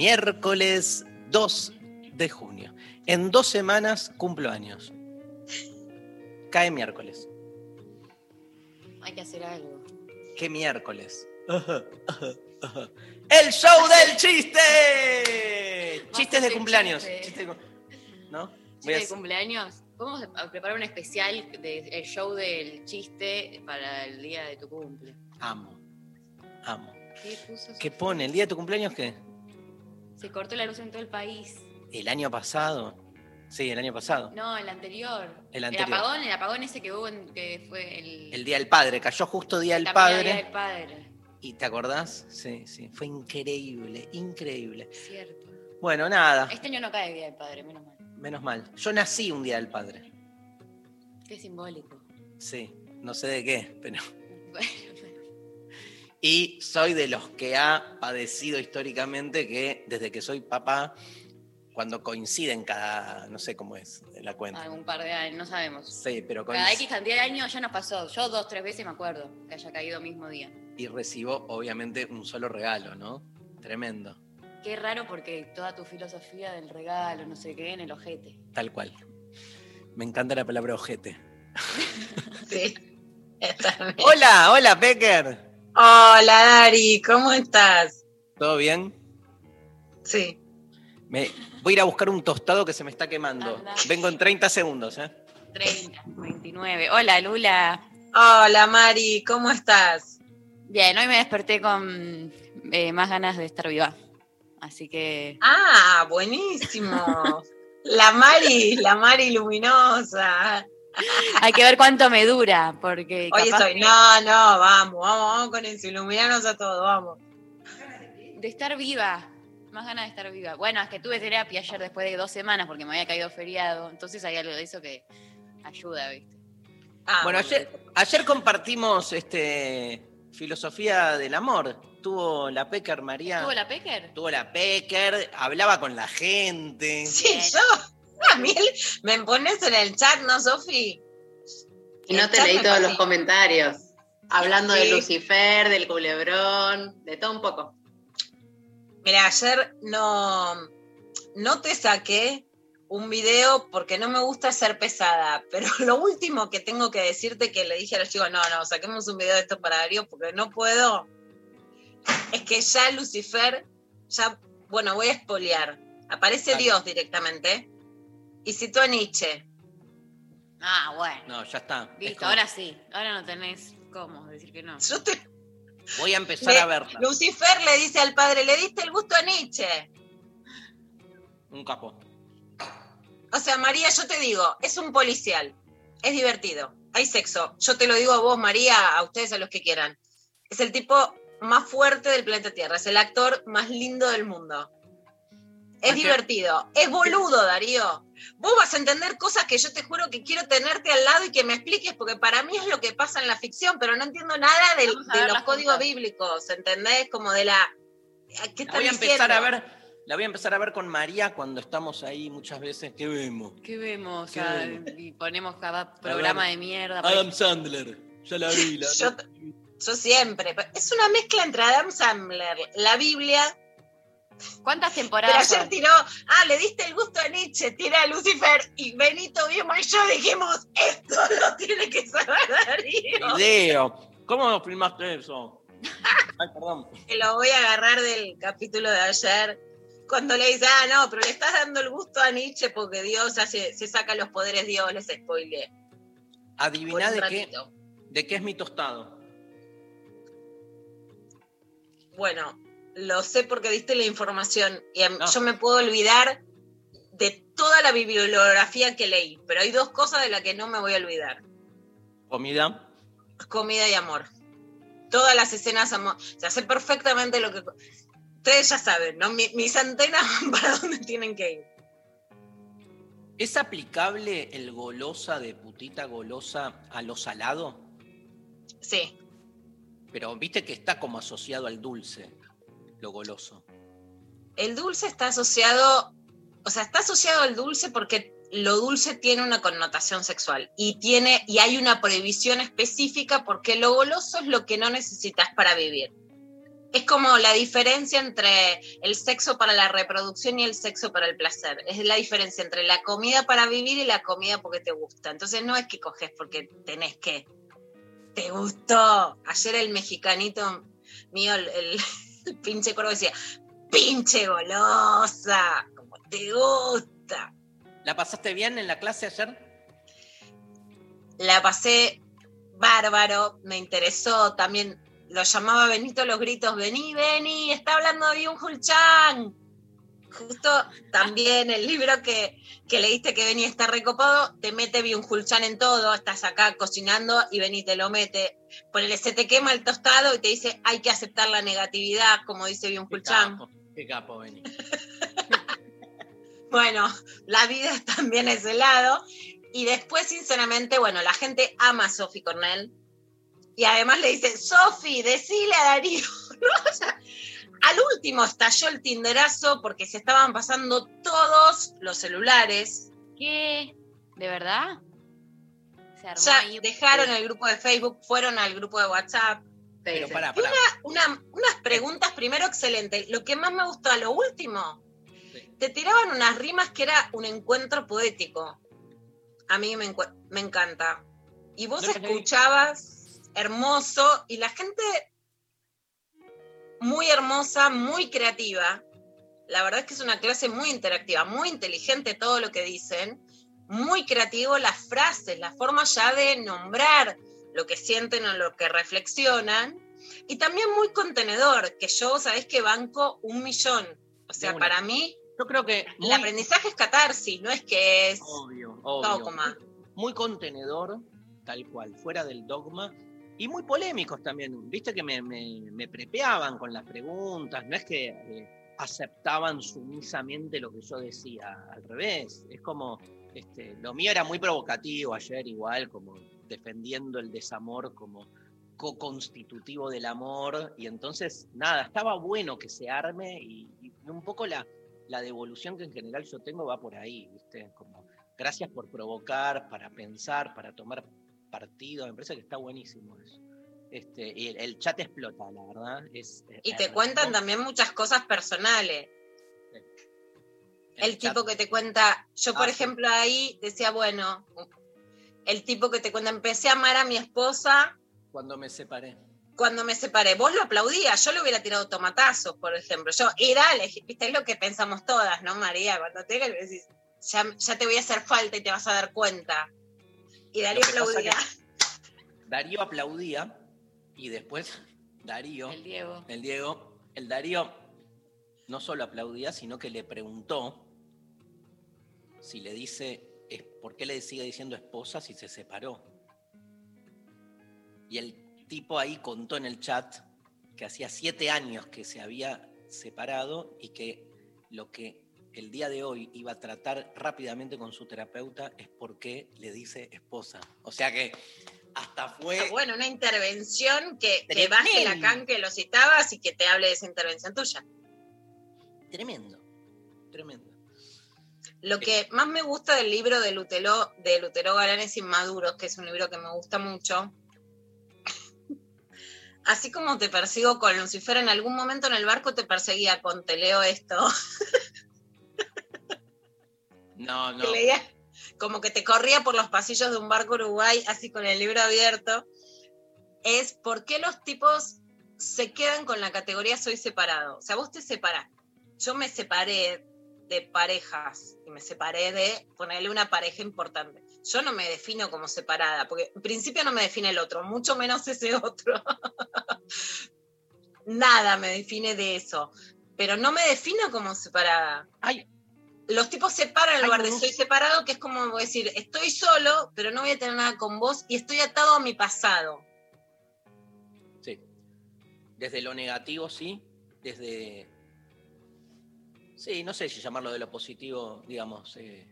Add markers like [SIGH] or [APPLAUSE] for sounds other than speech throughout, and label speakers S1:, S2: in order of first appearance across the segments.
S1: Miércoles 2 de junio. En dos semanas cumplo años. Cae miércoles.
S2: Hay que hacer algo.
S1: ¿Qué miércoles? ¡El show del chiste! Chistes de cumpleaños.
S2: chiste.
S1: Chistes de cu- ¿No? Voy
S2: ¿Chiste
S1: a
S2: de
S1: hacer-
S2: cumpleaños? Vamos a preparar un especial del show del chiste para el día de tu cumple.
S1: Amo. Amo.
S2: ¿Qué
S1: pone? ¿El día de tu cumpleaños qué?
S2: Se cortó la luz en todo el país.
S1: ¿El año pasado? Sí, el año pasado.
S2: No, el anterior.
S1: El anterior.
S2: apagón, el apagón ese que hubo, en- que fue el...
S1: El día del padre. Cayó justo día del
S2: también el
S1: padre.
S2: Día del padre.
S1: ¿Y te acordás? Sí, sí. Fue increíble, increíble.
S2: Cierto.
S1: Bueno, nada.
S2: Este año no cae el Día del Padre, menos mal.
S1: Menos mal. Yo nací un día del padre.
S2: Qué simbólico.
S1: Sí. No sé de qué, pero. [LAUGHS]
S2: Bueno,
S1: Y soy de los que ha padecido históricamente que desde que soy papá, cuando coinciden cada. No sé cómo es la cuenta.
S2: algún par de años, no sabemos.
S1: Sí, pero
S2: Cada X cantidad de años ya nos pasó. Yo dos, tres veces me acuerdo que haya caído mismo día.
S1: Y recibo, obviamente, un solo regalo, ¿no? Tremendo.
S2: Qué raro porque toda tu filosofía del regalo, no sé qué, en el ojete.
S1: Tal cual. Me encanta la palabra ojete. [LAUGHS]
S3: Sí.
S1: Hola, hola, Becker.
S3: Hola, Dari, ¿cómo estás?
S1: ¿Todo bien?
S3: Sí.
S1: Me, voy a ir a buscar un tostado que se me está quemando.
S2: Anda.
S1: Vengo en 30 segundos, ¿eh?
S2: 30, 29. Hola, Lula.
S3: Hola, Mari, ¿cómo estás?
S2: Bien, hoy me desperté con eh, más ganas de estar viva. Así que.
S3: Ah, buenísimo. La Mari, la Mari luminosa. [LAUGHS]
S2: Hay que ver cuánto me dura, porque.
S3: Hoy
S2: capaz
S3: estoy, no, no, vamos, vamos, vamos con eso, iluminarnos a todos, vamos.
S2: De estar viva. Más ganas de estar viva. Bueno, es que tuve terapia ayer después de dos semanas porque me había caído feriado. Entonces hay algo de eso que ayuda, ¿viste?
S3: Ah,
S1: Bueno, ayer, ayer compartimos este, filosofía del amor. Tuvo la Pecker María.
S2: ¿Tuvo la Pecker?
S1: Tuvo la Pecker, hablaba con la gente.
S3: Sí,
S2: Bien.
S3: yo. [LAUGHS] A mí me pones en el chat, ¿no, Sofi?
S4: Y no te leí todos los comentarios. Hablando de. Lucifer, del culebrón, de todo un poco.
S3: Mira, ayer no, no te saqué un video porque no me gusta ser pesada, pero [LAUGHS] lo último que tengo que decirte que le dije a los chicos, no, no, saquemos un video de esto para Darío porque no puedo, es que ya Lucifer, ya, bueno, voy a espolear, aparece. Dios directamente y citó a Nietzsche.
S2: Ah, bueno.
S1: No, ya está. Es
S2: Listo,
S1: como-
S2: ahora sí. Ahora no tenés cómo decir que no.
S3: Yo te-
S1: Voy a empezar
S3: Le-
S1: a verla.
S3: Lucifer le dice al padre, le diste el gusto a Nietzsche.
S1: Un capo.
S3: O sea, María, yo te digo, es un policial, es divertido, hay sexo. Yo te lo digo a vos, María, a ustedes, a los que quieran. Es el tipo más fuerte del planeta Tierra, es el actor más lindo del mundo. Es divertido, es boludo, Darío. Vos vas a entender cosas que yo te juro que quiero tenerte al lado y que me expliques, porque para mí es lo que pasa en la ficción, pero no entiendo nada de los códigos
S2: juntas.
S3: bíblicos, ¿entendés? Como de la... ¿Qué
S1: La voy a empezar
S3: diciendo?
S1: a ver. La voy a empezar a ver con María cuando estamos ahí muchas veces. ¿Qué vemos?
S2: ¿Qué vemos?
S1: ¿Qué vemos?
S2: y ponemos cada programa de mierda.
S1: Adam Sandler. Ya la vi. La [LAUGHS]
S3: Yo, yo siempre. Es una mezcla entre Adam Sandler, la Biblia.
S2: ¿Cuántas
S3: Pero
S2: temporadas?
S3: ayer tiró, ah, le diste el gusto a Nietzsche, tira a Lucifer y Benito Vimo y yo dijimos, esto [LAUGHS] lo tiene que saber Darío.
S1: Video. ¿Cómo filmaste eso? Ay, perdón.
S3: Que lo voy a agarrar del capítulo de ayer Cuando le dice, ah, no, pero le estás dando el gusto a Nietzsche porque Dios hace, se saca los poderes Dios, les spoileé.
S1: Adiviná de qué, de qué es mi tostado.
S3: Bueno, lo sé porque diste la información y
S1: No.
S3: yo me puedo olvidar de toda la bibliografía que leí, pero hay dos cosas de las que no me voy a olvidar.
S1: Comida.
S3: Comida y amor. Todas las escenas amor. O sea, sé perfectamente lo que... Ustedes ya saben, ¿no? Mi- mis antenas van [LAUGHS] para dónde tienen que ir.
S1: ¿Es aplicable el golosa de putita golosa a lo salado?
S3: Sí,
S1: Pero viste que está como asociado al dulce, lo goloso.
S3: el dulce está asociado, o sea, está asociado al dulce porque lo dulce tiene una connotación sexual y tiene y hay una prohibición específica porque lo goloso es lo que no necesitas para vivir. Es como la diferencia entre el sexo para la reproducción y el sexo para el placer. Es la diferencia entre la comida para vivir y la comida porque te gusta. Entonces no es que coges porque tenés que. Te gustó. Ayer el mexicanito mío, el, el- el pinche cuervo decía, pinche golosa, como te gusta.
S1: ¿La pasaste bien en la clase ayer?
S3: La pasé bárbaro, me interesó, también lo llamaba Benito los gritos, vení, vení, está hablando de Byung-Hul Chan. Justo también el libro que, que leíste que venía está recopado, te mete Byung-Hul Chan en todo, estás acá cocinando y vení te lo mete. Ponele, se te quema el tostado y te dice, hay que aceptar la negatividad, como dice
S1: Qué
S3: Byung-Hul Chan.
S1: capo, qué capo, Beni. [LAUGHS]
S3: Bueno, la vida [LAUGHS] es también ese lado. Y después, sinceramente, bueno, la gente ama a Sophie Cornell. Y además le dice, Sophie, decile a Darío. [LAUGHS] ¿no? O sea, al último estalló el tinderazo porque se estaban pasando todos los celulares.
S2: ¿Qué? ¿De verdad? Se armó
S3: Ya
S2: ahí-
S3: dejaron el grupo de Facebook, fueron al grupo de WhatsApp.
S1: Pero pará.
S3: Una- unas preguntas primero excelentes. Lo que más me gustó a lo último,
S1: Sí.
S3: te tiraban unas rimas que era un encuentro poético. A mí me, encanta. Y vos
S1: No
S3: escuchabas hermoso y la gente muy hermosa, muy creativa. La verdad es que es una clase muy interactiva, muy inteligente todo lo que dicen, muy creativo las frases, la forma ya de nombrar lo que sienten o lo que reflexionan. Y también muy contenedor, que yo, sabés que banco un millón. O sea,
S1: una.
S3: para mí,
S1: Yo creo que
S3: el aprendizaje es catarsis, no es que es
S1: obvio, obvio.
S3: dogma.
S1: Muy contenedor, tal cual, fuera del dogma. Y muy polémicos también. Viste que me, me, me prepeaban con las preguntas. No es que eh, aceptaban sumisamente lo que yo decía. Al revés. Es como. Este, lo mío era muy provocativo ayer, igual, como defendiendo el desamor como co-constitutivo del amor. Y entonces, nada, estaba bueno que se arme y, y un poco la, la devolución que en general yo tengo va por ahí, ¿viste? Como, gracias por provocar, para pensar, para tomar partido. Me parece que está buenísimo eso. Este, y el, el chat explota, la verdad. Es,
S3: Y te cuentan
S1: hermoso.
S3: también muchas cosas personales. El tipo que te cuenta, yo por
S1: Ah, sí.
S3: ejemplo ahí decía, bueno, el tipo que te cuenta, empecé a amar a mi esposa
S1: Cuando me separé.
S3: cuando me separé. Vos lo aplaudías, yo le hubiera tirado tomatazos, por ejemplo. Yo, y dale, viste, es lo que pensamos todas, ¿no, María? Cuando te decís, ya, ya te voy a hacer falta y te vas a dar cuenta. Y Darío aplaudía.
S1: Darío aplaudía y después Darío,
S2: El Diego.
S1: el Diego, el Darío no solo aplaudía, sino que le preguntó si le dice, es- ¿por qué le sigue diciendo esposa si se separó? Y el tipo ahí contó en el chat que hacía siete años que se había separado y que lo que el día de hoy iba a tratar rápidamente con su terapeuta es por qué le dice esposa. O sea que hasta fue...
S3: Bueno, una intervención que, que baje. Lacan que lo citabas y que te hable de esa intervención tuya.
S1: Tremendo, tremendo.
S3: Lo que más me gusta del libro de Lutero, de Lutero Galanes Inmaduros, que es un libro que me gusta mucho, [LAUGHS] así como te persigo con Lucifer, en algún momento en el barco te perseguía con te leo esto, [LAUGHS]
S1: No, no.
S3: que leía como que te corría por los pasillos de un barco uruguay, así con el libro abierto, es por qué los tipos se quedan con la categoría soy separado. O sea, vos te separás. yo me separé de parejas y me separé de ponerle una pareja importante. Yo no me defino como separada, porque en principio no me define el otro, mucho menos ese otro. [LAUGHS] Nada me define de eso, pero no me defino como separada.
S1: Ay,
S3: Los tipos separan en
S1: Hay
S3: lugar de soy separado, que es como decir, estoy solo, pero no voy a tener nada con vos y estoy atado a mi pasado.
S1: Sí. Desde lo negativo, sí. Desde. Sí, no sé si llamarlo de lo positivo, digamos. eh,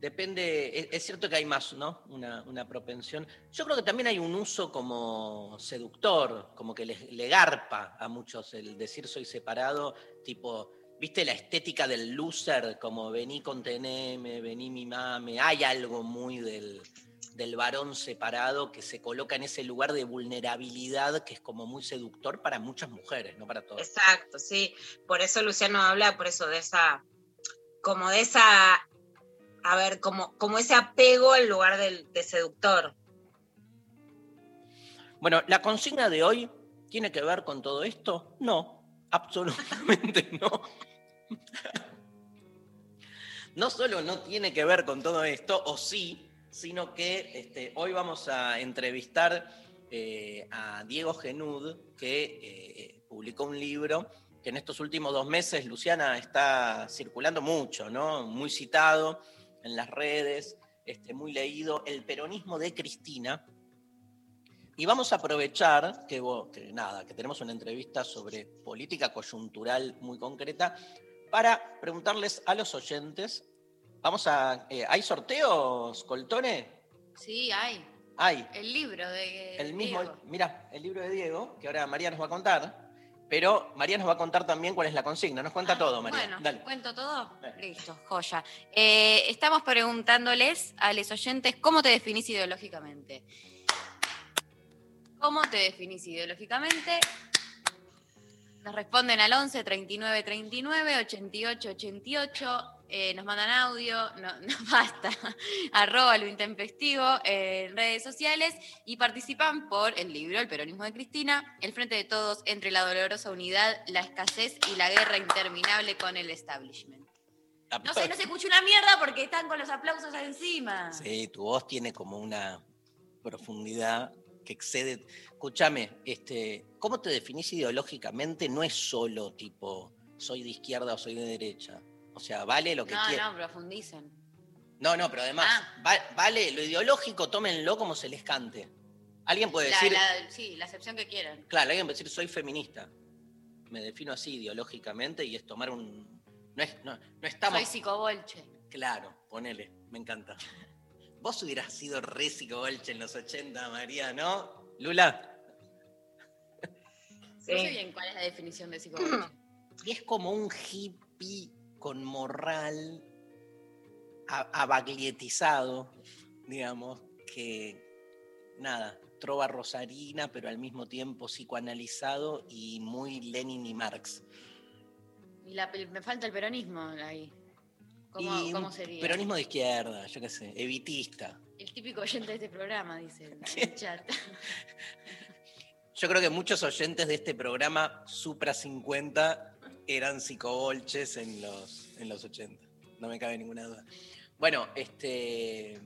S1: depende. Es, es cierto que hay más, ¿no? Una, una propensión. Yo creo que también hay un uso como seductor, como que le, le garpa a muchos el decir soy separado, tipo. ¿Viste la estética del loser? Como vení, conteneme, vení, mimame. Hay algo muy del, del varón separado que se coloca en ese lugar de vulnerabilidad que es como muy seductor para muchas mujeres, no para todas.
S3: Exacto, sí. Por eso Luciano habla, por eso de esa, como de esa, a ver, como, como ese apego al lugar del, de seductor.
S1: Bueno, la consigna de hoy tiene que ver con todo esto? No, [LAUGHS] absolutamente no. [LAUGHS] No solo no tiene que ver con todo esto, o sí, sino que este, hoy vamos a entrevistar eh, a Diego Genud, que eh, publicó un libro que en estos últimos dos meses, Luciana, está circulando mucho, ¿no? Muy citado en las redes, este, muy leído, El peronismo de Cristina. Y vamos a aprovechar que, que nada, que tenemos una entrevista sobre política coyuntural muy concreta para preguntarles a los oyentes. Vamos a. eh, ¿Hay sorteos, Coltone?
S2: Sí, hay.
S1: Hay.
S2: El libro de.
S1: El mismo. Mira, el libro de Diego, que ahora María nos va a contar. Pero María nos va a contar también cuál es la consigna. Nos cuenta
S2: Ah,
S1: todo, María.
S2: Bueno,
S1: Dale.
S2: ¿cuento todo?
S1: Dale.
S2: Listo, joya. Eh, estamos preguntándoles a los oyentes cómo te definís ideológicamente. ¿Cómo te definís ideológicamente? Nos responden al 11 39 39 88 88. eh, nos mandan audio, no, [LAUGHS] no basta, arroba lo intempestivo eh, en redes sociales y participan por el libro El peronismo de Cristina, El frente de todos entre la dolorosa unidad, la escasez y la guerra interminable con el establishment. No sé, no se escucha una mierda porque están con los aplausos encima.
S1: Sí, tu voz tiene como una profundidad que excede. Escúchame, este, ¿cómo te definís ideológicamente? No es solo tipo soy de izquierda o soy de derecha. O sea, vale lo que
S2: No,
S1: quieras.
S2: no, profundicen.
S1: No, no, pero además,
S2: Ah.
S1: va- vale lo ideológico, tómenlo como se les cante. Alguien puede
S2: La-
S1: decir,
S2: la- sí, la acepción que quieran.
S1: claro, alguien puede decir soy feminista. Me defino así ideológicamente y es tomar un. No, es, no, no estamos.
S2: Soy psicobolche.
S1: Claro, ponele, me encanta. Vos hubieras sido re psicobolche en los 80, María, ¿no? Lula.
S3: Sí.
S2: No sé bien cuál es la definición de psicobolche. [CLEARS THROAT]
S1: Y es como un hippie con morral abaglietizado, digamos, que nada, trova rosarina, pero al mismo tiempo psicoanalizado y muy Lenin y Marx.
S2: Y la- me falta el peronismo ahí. ¿Cómo,
S1: y
S2: cómo
S1: un
S2: sería?
S1: Peronismo de izquierda, yo qué sé, evitista.
S2: El típico oyente de este programa, dice [LAUGHS] el chat. [LAUGHS]
S1: Yo creo que muchos oyentes de este programa Supra 50 eran psicobolches en los, en los 80. No me cabe ninguna duda. Bueno, este.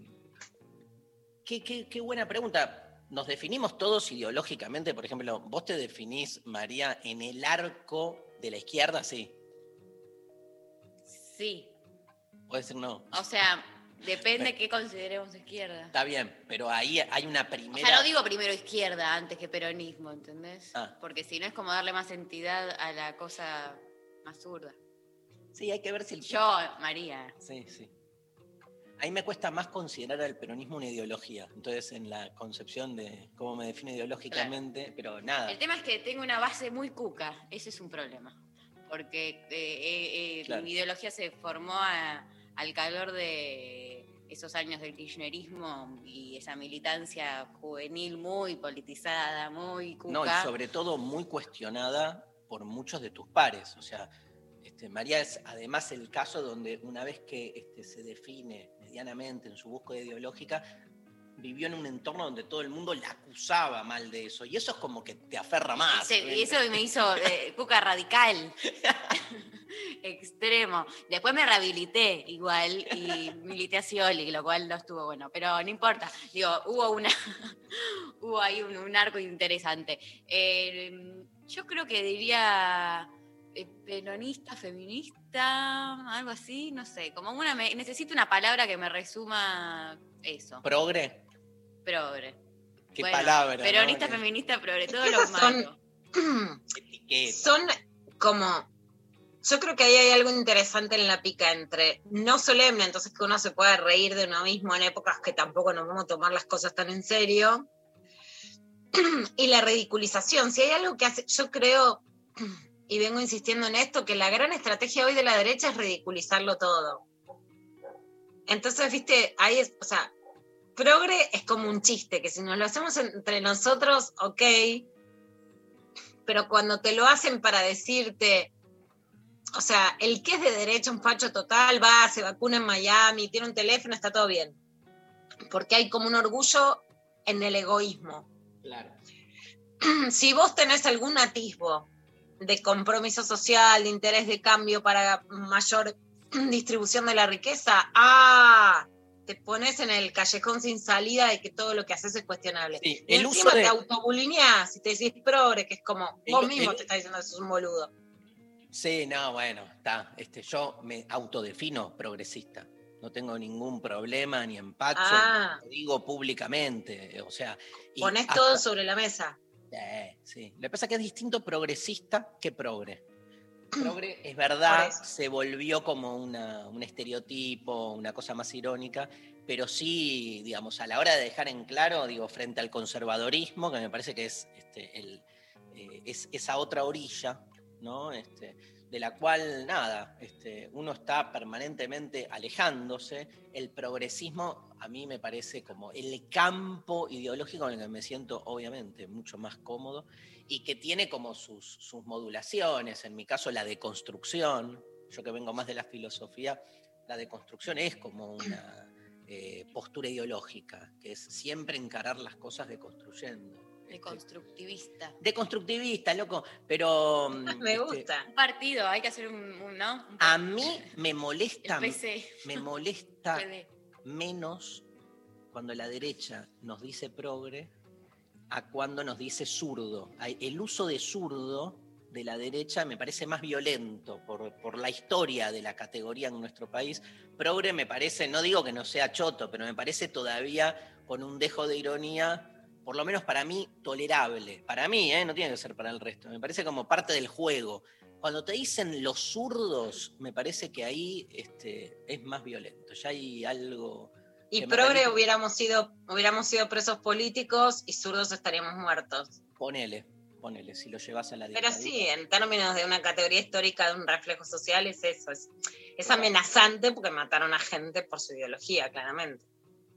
S1: Qué, qué- qué buena pregunta. ¿Nos definimos todos ideológicamente? Por ejemplo, ¿vos te definís, María, en el arco de la izquierda? Sí.
S2: Sí.
S1: Puede ser no.
S2: O sea, depende qué consideremos izquierda.
S1: Está bien, pero ahí hay una
S2: O
S1: primera.
S2: sea, no digo primero izquierda antes que peronismo, ¿entendés?
S1: Ah.
S2: Porque si no es como darle más entidad a la cosa más zurda.
S1: Sí, hay que ver si el.
S2: Yo, María.
S1: Sí, sí. Ahí me cuesta más considerar al peronismo una ideología. Entonces, en la concepción de cómo me defino ideológicamente, pero nada.
S2: El tema es que tengo una base muy cuca, ese es un problema. Porque eh, eh, eh,
S1: Claro.
S2: mi ideología se formó a- al calor de esos años del kirchnerismo y esa militancia juvenil muy politizada, muy cuca.
S1: No, y sobre todo muy cuestionada por muchos de tus pares. O sea, este, María es además el caso donde una vez que este, se define medianamente en su búsqueda ideológica, vivió en un entorno donde todo el mundo la acusaba mal de eso. Y eso es como que te aferra más.
S2: Sí, y eso me hizo eh, cuca radical. [LAUGHS] Extremo. Después me rehabilité igual y milité a Scioli, lo cual no estuvo bueno, pero no importa. Digo, hubo una [LAUGHS] hubo ahí un, un arco interesante. Eh, yo creo que diría eh, peronista, feminista, algo así, no sé, como una me- necesito una palabra que me resuma eso.
S1: Progre,
S2: Progre.
S1: qué
S2: Bueno,
S1: palabra. ¿no?
S2: Peronista,
S1: Qué
S2: feminista, progre, todo lo
S3: son-
S2: malo. [CLEARS THROAT]
S1: etiqueta.
S3: Son como. Yo creo que ahí hay algo interesante en la pica entre no solemne, entonces que uno se pueda reír de uno mismo en épocas que tampoco nos vamos a tomar las cosas tan en serio, [CLEARS THROAT] y la ridiculización. Si hay algo que hace, yo creo, [CLEARS THROAT] y vengo insistiendo en esto, que la gran estrategia hoy de la derecha es ridiculizarlo todo. Entonces, viste, ahí es, o sea, progre es como un chiste, que si nos lo hacemos entre nosotros, ok, pero cuando te lo hacen para decirte, o sea, el que es de derecha, un facho total, va, se vacuna en Miami, tiene un teléfono, está todo bien. Porque hay como un orgullo en el egoísmo.
S1: Claro. [CLEARS THROAT]
S3: Si vos tenés algún atisbo de compromiso social, de interés de cambio para mayor [CLEARS THROAT] distribución de la riqueza, ah, te pones en el callejón sin salida de que todo lo que haces es cuestionable.
S1: Sí,
S3: Y
S1: el
S3: encima
S1: uso de-
S3: te autobulineás y te decís progre, que es como
S1: El-
S3: vos mismo
S1: el-
S3: te estás diciendo que sos un boludo.
S1: Sí, no, bueno, está. Este, yo me autodefino progresista. No tengo ningún problema ni empacho,
S3: Ah.
S1: lo digo públicamente. O sea,
S3: Ponés
S1: hasta-
S3: todo sobre la mesa.
S1: Sí, sí. Lo que pasa es que es distinto progresista que progre. Progre, es verdad, se volvió como una, un estereotipo, una cosa más irónica, pero sí, digamos, a la hora de dejar en claro, digo, frente al conservadorismo, que me parece que es, este, el, eh, es esa otra orilla, ¿no? Este, de la cual, nada, este, uno está permanentemente alejándose. El progresismo a mí me parece como el campo ideológico en el que me siento, obviamente, mucho más cómodo y que tiene como sus, sus modulaciones, en mi caso la deconstrucción, yo que vengo más de la filosofía, la deconstrucción es como una eh, postura ideológica, que es siempre encarar las cosas deconstruyendo.
S2: De
S1: Este,
S2: constructivista.
S1: deconstructivista, loco, pero... mm, [LAUGHS]
S3: Me
S1: este,
S3: gusta.
S2: Un partido, hay que hacer un, un- ¿no? Un
S1: A mí me molesta, me molesta [LAUGHS] menos cuando la derecha nos dice progre a cuando nos dice zurdo. El uso de zurdo de la derecha me parece más violento por, por la historia de la categoría en nuestro país. Progre me parece, no digo que no sea choto, pero me parece todavía con un dejo de ironía, por lo menos para mí, tolerable. Para mí, ¿eh? no tiene que ser para el resto. Me parece como parte del juego. Cuando te dicen los zurdos, me parece que ahí este, es más violento. Ya hay algo...
S3: Y progre hubiéramos sido, hubiéramos sido presos políticos y zurdos estaríamos muertos.
S1: Ponele, ponele, si lo llevas a la
S3: Pero
S1: dictadura.
S3: sí, en términos de una categoría histórica, de un reflejo social, es eso. Es, es amenazante porque mataron a gente por su ideología, claramente.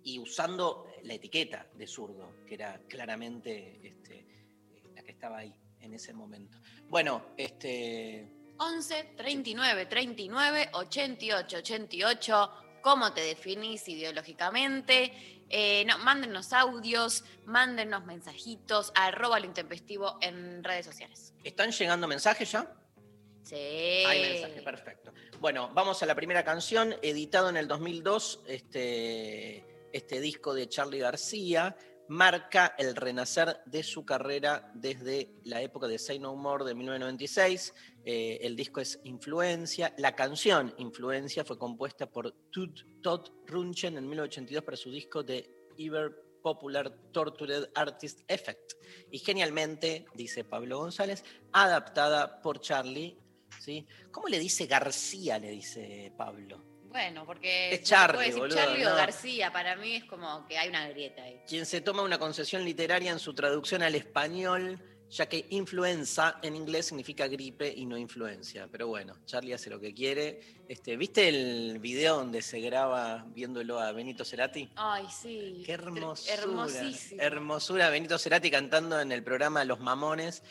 S1: Y usando la etiqueta de zurdo, que era claramente este, eh, la que estaba ahí en ese momento. Bueno, este,
S2: 11 39 39 88 88. ¿Cómo te definís ideológicamente? Eh, no, mándenos audios, mándenos mensajitos, arroba lo intempestivo en redes sociales.
S1: ¿están llegando mensajes ya?
S2: Sí.
S1: Hay mensaje, perfecto. Bueno, vamos a la primera canción, editado en el 2002, este, este disco de Charlie García marca el renacer de su carrera desde la época de Say No More de 1996. Eh, el disco es Influencia. La canción Influencia fue compuesta por Todd, Runchen en 1982 para su disco de Ever Popular Tortured Artist Effect. Y genialmente, dice Pablo González, adaptada por Charlie. ¿sí? ¿Cómo le dice García? Le dice Pablo.
S2: Bueno, porque
S1: Es Charlie, boludo,
S2: Charlie o
S1: no.
S2: García, para mí es como que hay una grieta ahí.
S1: Quien se toma una concesión literaria en su traducción al español, ya que influenza en inglés significa gripe y no influencia. Pero bueno, Charlie hace lo que quiere. Este, ¿Viste el video donde se graba viéndolo a Benito Cerati?
S2: Ay, sí.
S1: Qué hermosura.
S2: Hermosísimo.
S1: Hermosura. Benito Cerati cantando en el programa Los Mamones.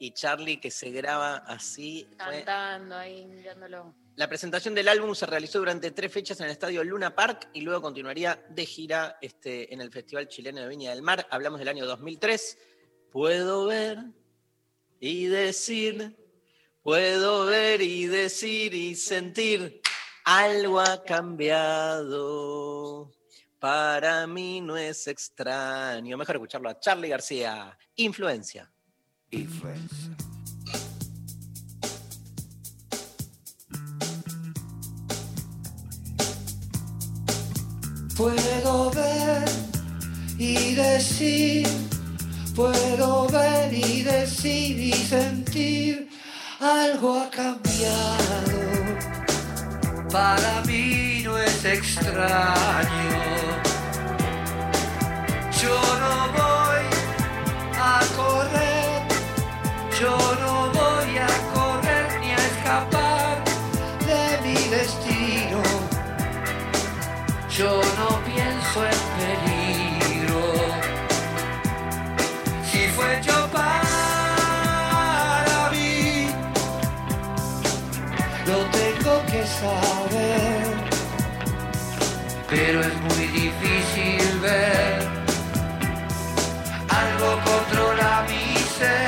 S1: y Charlie que se graba así. Fue-
S2: Cantando ahí, mirándolo.
S1: La presentación del álbum se realizó durante tres fechas en el estadio Luna Park y luego continuaría de gira este, en el Festival Chileno de Viña del Mar. Hablamos del año 2003. Puedo ver y decir, puedo ver y decir y sentir, algo ha cambiado. Para mí no es extraño. Mejor escucharlo a Charlie García. Influencia.
S5: Influence. Puedo ver y decir, puedo ver y decir y sentir, algo ha cambiado. Para mí no es extraño. Yo no voy a correr, yo no voy a correr ni a escapar Yo no pienso en peligro. Si fue yo para mí, lo tengo que saber. Pero es muy difícil ver algo controla mi ser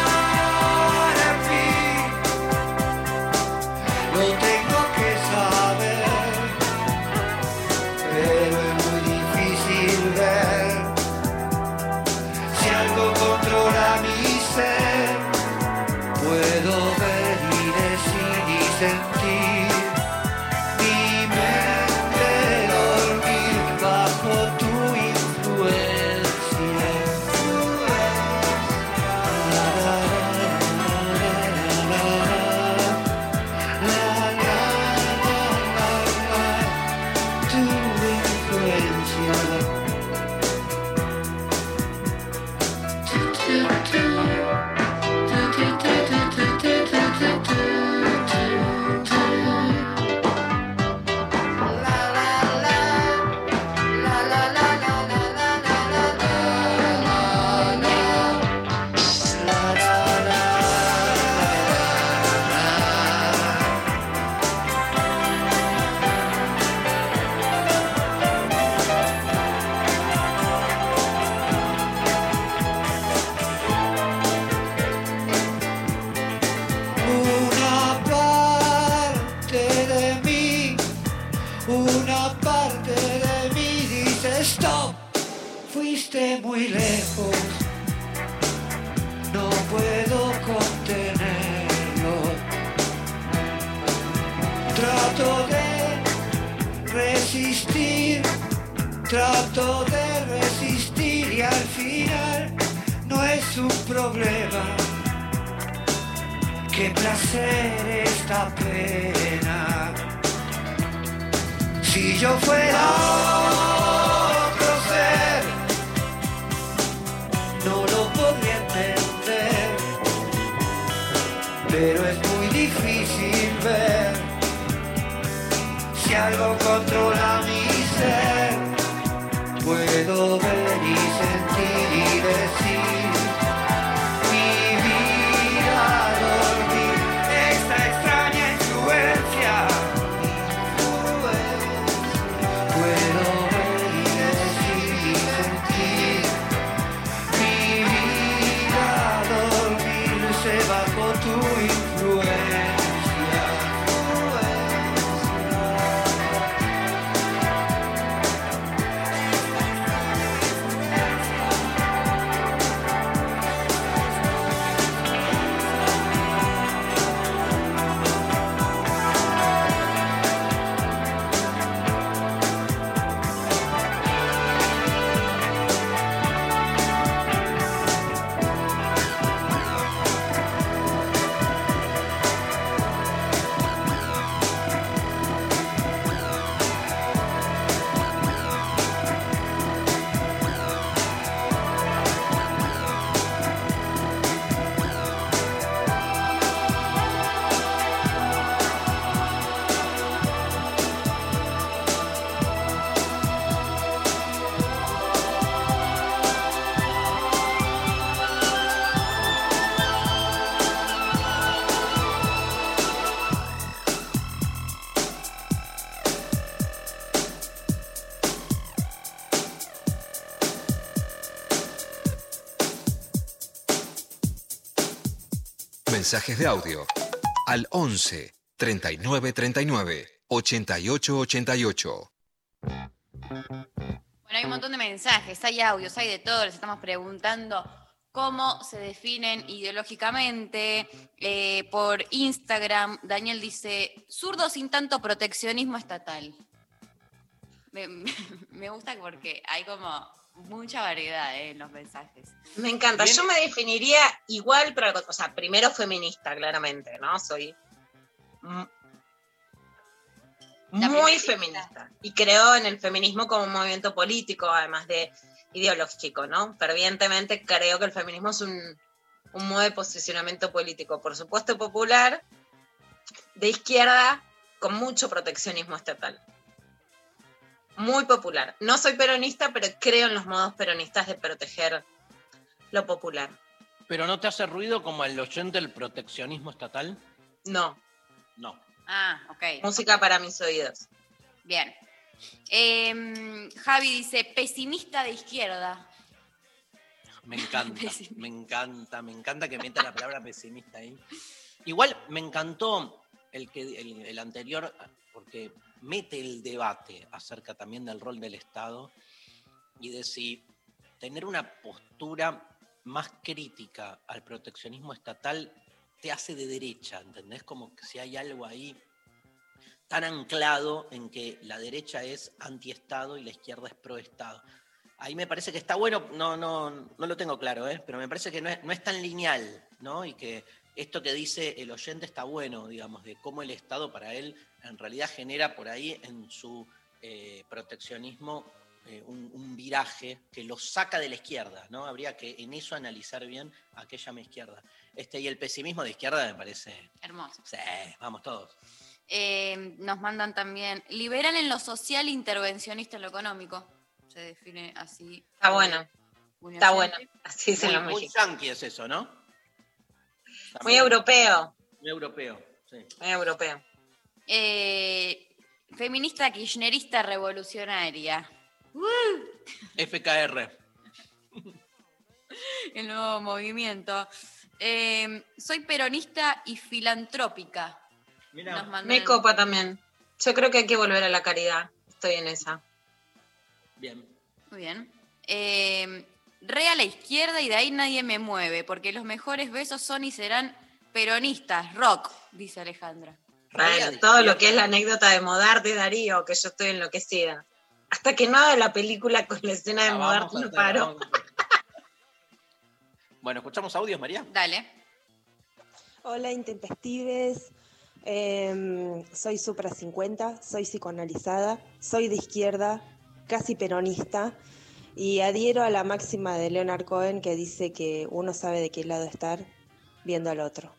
S6: mensajes de audio al 11 39 39 88 88.
S2: Bueno, hay un montón de mensajes, hay audios, hay de todo. Les estamos preguntando cómo se definen ideológicamente. Eh, por Instagram, Daniel dice, zurdo sin tanto proteccionismo estatal. Me, [LAUGHS] me gusta porque hay como mucha variedad eh, en los mensajes.
S3: Me encanta.
S1: Bien.
S3: Yo me definiría igual, pero, o sea, primero feminista, claramente, ¿no? Soy muy
S2: feminista.
S3: feminista. Y creo en el feminismo como un movimiento político, además de ideológico, ¿no? Fervientemente creo que el feminismo es un, un modo de posicionamiento político, por supuesto popular, de izquierda, con mucho proteccionismo estatal. Muy popular. No soy peronista, pero creo en los modos peronistas de proteger lo popular.
S1: ¿Pero no te hace ruido como el oyente del proteccionismo estatal?
S3: No,
S1: No.
S2: Ah, ok.
S3: música para mis oídos.
S2: Bien. Em, Javi dice, pesimista de izquierda.
S1: Me encanta, [LAUGHS] me encanta, me encanta que meta la palabra pesimista ahí. Igual me encantó el, que, el, el anterior porque mete el debate acerca también del rol del Estado y de si tener una postura más crítica al proteccionismo estatal te hace de derecha, ¿entendés? Como que si hay algo ahí tan anclado en que la derecha es anti-Estado y la izquierda es pro-Estado. Ahí me parece que está bueno, no, no, no lo tengo claro, ¿eh? pero me parece que no es, no es tan lineal, ¿no? Y que esto que dice el oyente está bueno, digamos, de cómo el Estado para él en realidad genera por ahí en su eh, proteccionismo eh, un, un viraje que lo saca de la izquierda, ¿no? Habría que en eso analizar bien a qué llama izquierda. Este, y el pesimismo de izquierda me parece,
S2: Hermoso.
S1: sí, vamos todos.
S2: Eh, nos mandan también, liberal en lo social, intervencionista en lo económico. Se define así.
S3: Está bueno, está bueno. Así se
S1: Muy,
S3: lo
S1: muy
S3: mexicanos.
S1: yankee es eso, ¿no?
S3: Muy europeo,
S1: Muy europeo, sí.
S3: muy europeo.
S2: Eh, feminista kirchnerista revolucionaria.
S1: FKR. [LAUGHS]
S2: El nuevo movimiento. Eh, soy peronista y filantrópica. Mandan-
S3: Me copa también. Yo creo que hay que volver a la caridad. Estoy en esa.
S1: bien.
S2: Muy bien. Eh, re a la izquierda y de ahí nadie me mueve, porque los mejores besos son y serán peronistas, rock, dice Alejandra.
S3: Bueno, todo lo que es la anécdota de Modar de Darío, que yo estoy enloquecida. Hasta que no haga la película con la escena de Modar,
S1: vamos a
S3: no paro.
S1: Bueno, escuchamos audios, María.
S2: Dale.
S7: Hola, intempestives. Em, soy Supra 50, soy psicoanalizada, soy de izquierda, casi peronista, y adhiero a la máxima de Leonard Cohen que dice que uno sabe de qué lado estar viendo al otro.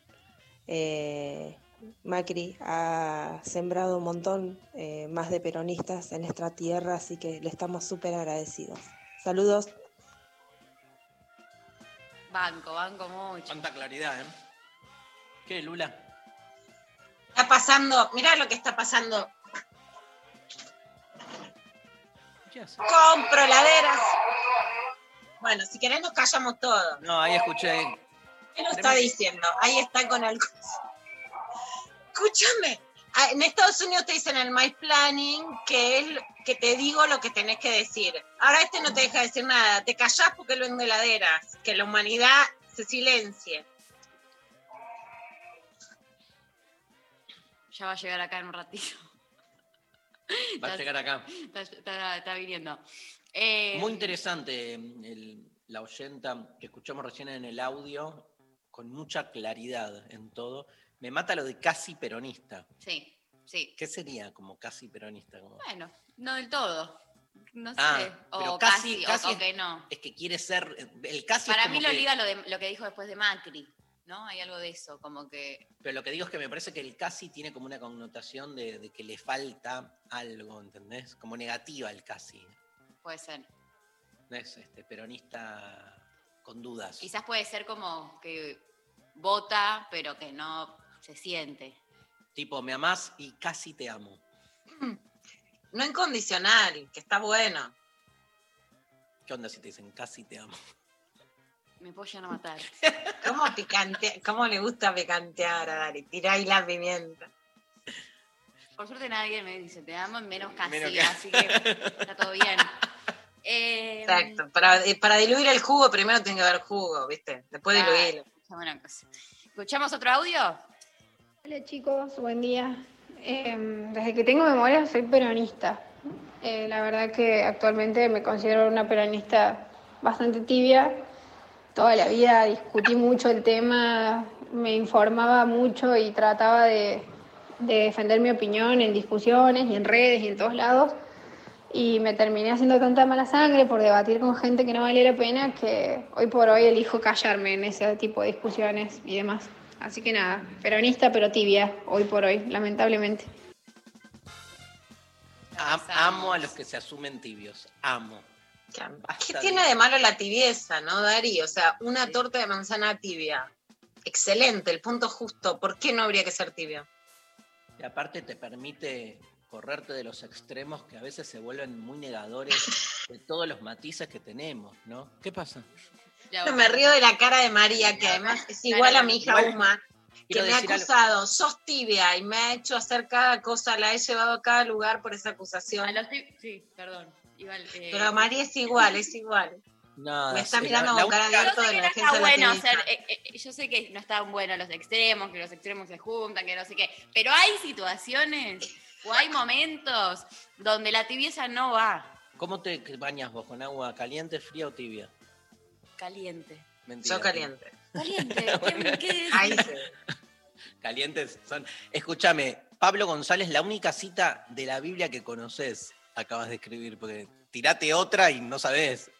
S7: Eh, Macri ha sembrado un montón eh, más de peronistas en nuestra tierra, así que le estamos súper agradecidos. Saludos.
S2: Banco, banco mucho.
S1: Cuánta claridad, ¿eh? ¿Qué, Lula?
S3: Está pasando, mirá lo que está pasando. Compro laderas. Bueno, si querés nos callamos todos.
S1: No, ahí escuché.
S3: ¿Qué nos está diciendo? Ahí está con el... Escúchame. En Estados Unidos te dicen el my planning, que es que te digo lo que tenés que decir. Ahora este no te deja decir nada. Te callás porque lo vende laderas. Que la humanidad se silencie.
S2: Ya va a llegar acá en un ratito. [LAUGHS]
S1: Va a llegar acá.
S2: Está, está- está viniendo. Eh,
S1: Muy interesante el- la oyenta que escuchamos recién en el audio, con mucha claridad en todo. Me mata lo de casi peronista.
S2: Sí, sí.
S1: ¿Qué sería como casi peronista? Como-
S2: Bueno, no del todo. No sé.
S1: Ah, pero
S2: o
S1: casi-
S2: casi, o-
S1: casi
S2: o,
S1: es-
S2: que no.
S1: Es que quiere ser. El casi es
S2: Para
S1: como
S2: mí lo
S1: que-
S2: liga lo, de, lo que dijo después de Macri, ¿no? Hay algo de eso, como que
S1: Pero lo que digo es que me parece que el casi tiene como una connotación de, de que le falta algo, ¿entendés? Como negativa el casi.
S2: puede ser.
S1: No es este, peronista con dudas.
S2: Quizás puede ser como que vota, pero que no se siente.
S1: Tipo, me amás y casi te amo.
S3: No incondicional, que está bueno.
S1: ¿Qué onda si te dicen casi te amo?
S2: Me puedo llegar a matar. [LAUGHS]
S3: ¿Cómo, picante, ¿Cómo le gusta picantear a Dari? Tirá ahí la pimienta.
S2: Por suerte nadie me dice te amo, menos casi,
S1: Menos que-
S2: así que está todo bien. [LAUGHS] Eh,
S3: Exacto. Para, eh, para diluir el jugo, primero tiene que haber jugo, ¿viste? Después
S2: Claro.
S3: diluirlo.
S2: esa buena cosa. ¿Escuchamos otro audio?
S8: Hola chicos, buen día. Eh, desde que tengo memoria soy peronista. Eh, la verdad que actualmente me considero una peronista bastante tibia. Toda la vida discutí mucho el tema, me informaba mucho y trataba de, de defender mi opinión en discusiones y en redes y en todos lados. Y me terminé haciendo tanta mala sangre por debatir con gente que no valía la pena que hoy por hoy elijo callarme en ese tipo de discusiones y demás. Así que nada, peronista pero tibia, hoy por hoy, lamentablemente.
S1: Amo a los que se asumen tibios. Amo.
S3: ¿Qué tiene
S1: de-
S3: malo la tibieza, no, Dari? O sea, una
S1: Sí.
S3: torta de manzana tibia. Excelente, el punto justo. ¿Por qué no habría que ser tibia?
S1: Y aparte te permite correrte de los extremos que a veces se vuelven muy negadores [LAUGHS] de todos los matices que tenemos, ¿no? ¿Qué pasa?
S2: Ya,
S3: Me río de la cara de María, que además es igual a mi hija Uma, que me ha
S1: algo.
S3: acusado, sos tibia, y me ha hecho hacer cada cosa, la he llevado a cada lugar por esa acusación.
S2: A los ti- sí, perdón. Igual, eh,
S3: Pero María es igual, es igual.
S1: Nada,
S3: Me está
S1: sí,
S3: mirando
S1: la-
S3: con
S1: la
S3: cara abierta
S2: Yo sé
S3: de
S2: que
S3: la
S2: no
S3: la
S2: bueno hacer, eh, eh, yo sé que no están buenos los extremos, que los extremos se juntan, que no sé qué, pero hay situaciones o hay momentos donde la tibieza no va
S1: ¿Cómo te bañas vos? ¿Con agua caliente, fría o tibia?
S2: caliente.
S1: Mentira.
S3: Yo caliente.
S2: Caliente, [LAUGHS] ¿qué, qué
S3: Ahí sí.
S1: Calientes son. Escúchame, Pablo González, la única cita de la Biblia que conoces, acabas de escribir, porque tirate otra y no sabes.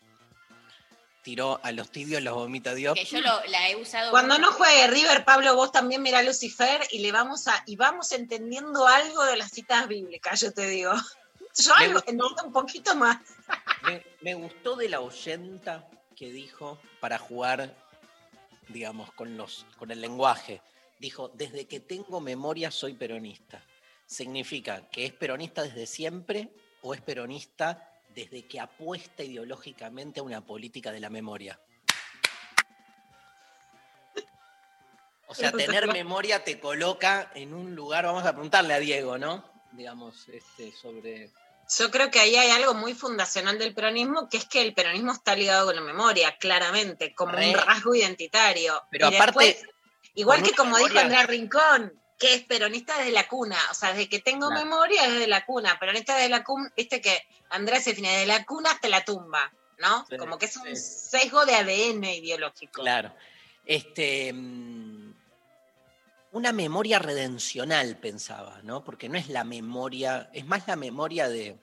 S1: Tiró a los tibios, los vomita Dios.
S2: Que yo lo, la he usado.
S3: Cuando no juegue River, Pablo, vos también mira a Lucifer y le vamos a, y vamos entendiendo algo de las citas bíblicas, yo te digo. [LAUGHS] Yo algo, un poquito más.
S1: Me, me gustó de la oyenta que dijo para jugar, digamos, con, los, con el lenguaje. Dijo, desde que tengo memoria soy peronista. ¿Significa que es peronista desde siempre o es peronista desde que apuesta ideológicamente a una política de la memoria? O sea, tener memoria te coloca en un lugar, vamos a preguntarle a Diego, ¿no? Digamos, este, sobre...
S3: Yo creo que ahí hay algo muy fundacional del peronismo, que es que el peronismo está ligado con la memoria, claramente, como
S1: Re.
S3: un rasgo identitario.
S1: Pero
S3: Y
S1: aparte,
S3: después, igual que como dijo
S1: memoria-
S3: Andrea Rincón, que es peronista desde la cuna, o sea, desde que tengo
S1: Claro.
S3: memoria desde la cuna, peronista desde la cuna, viste que Andrea se define desde la cuna hasta la tumba, ¿no?
S1: Sí,
S3: como que es un
S1: sí.
S3: sesgo de ADN ideológico.
S1: Claro. Este, mm, una memoria redencional, pensaba, ¿no? Porque no es la memoria, es más la memoria de,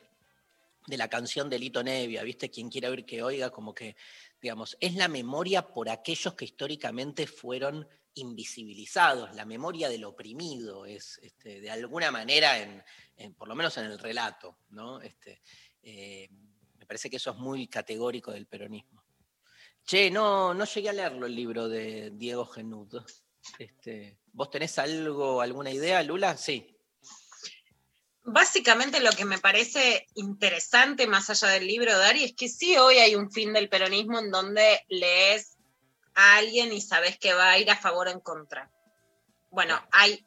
S1: de la canción de Lito Nevia, ¿viste? Quien quiera oír que oiga, como que, digamos, es la memoria por aquellos que históricamente fueron invisibilizados, la memoria del oprimido, es este, de alguna manera, en, por lo menos en el relato, ¿no? Este, eh, me parece que eso es muy categórico del peronismo. Che, no, no llegué a leerlo el libro de Diego Genud. Este, ¿Vos tenés algo, alguna idea, Lula? Sí.
S3: Básicamente lo que me parece interesante más allá del libro, Dari, es que sí hoy hay un fin del peronismo en donde lees a alguien y sabes que va a ir a favor o en contra. Bueno, hay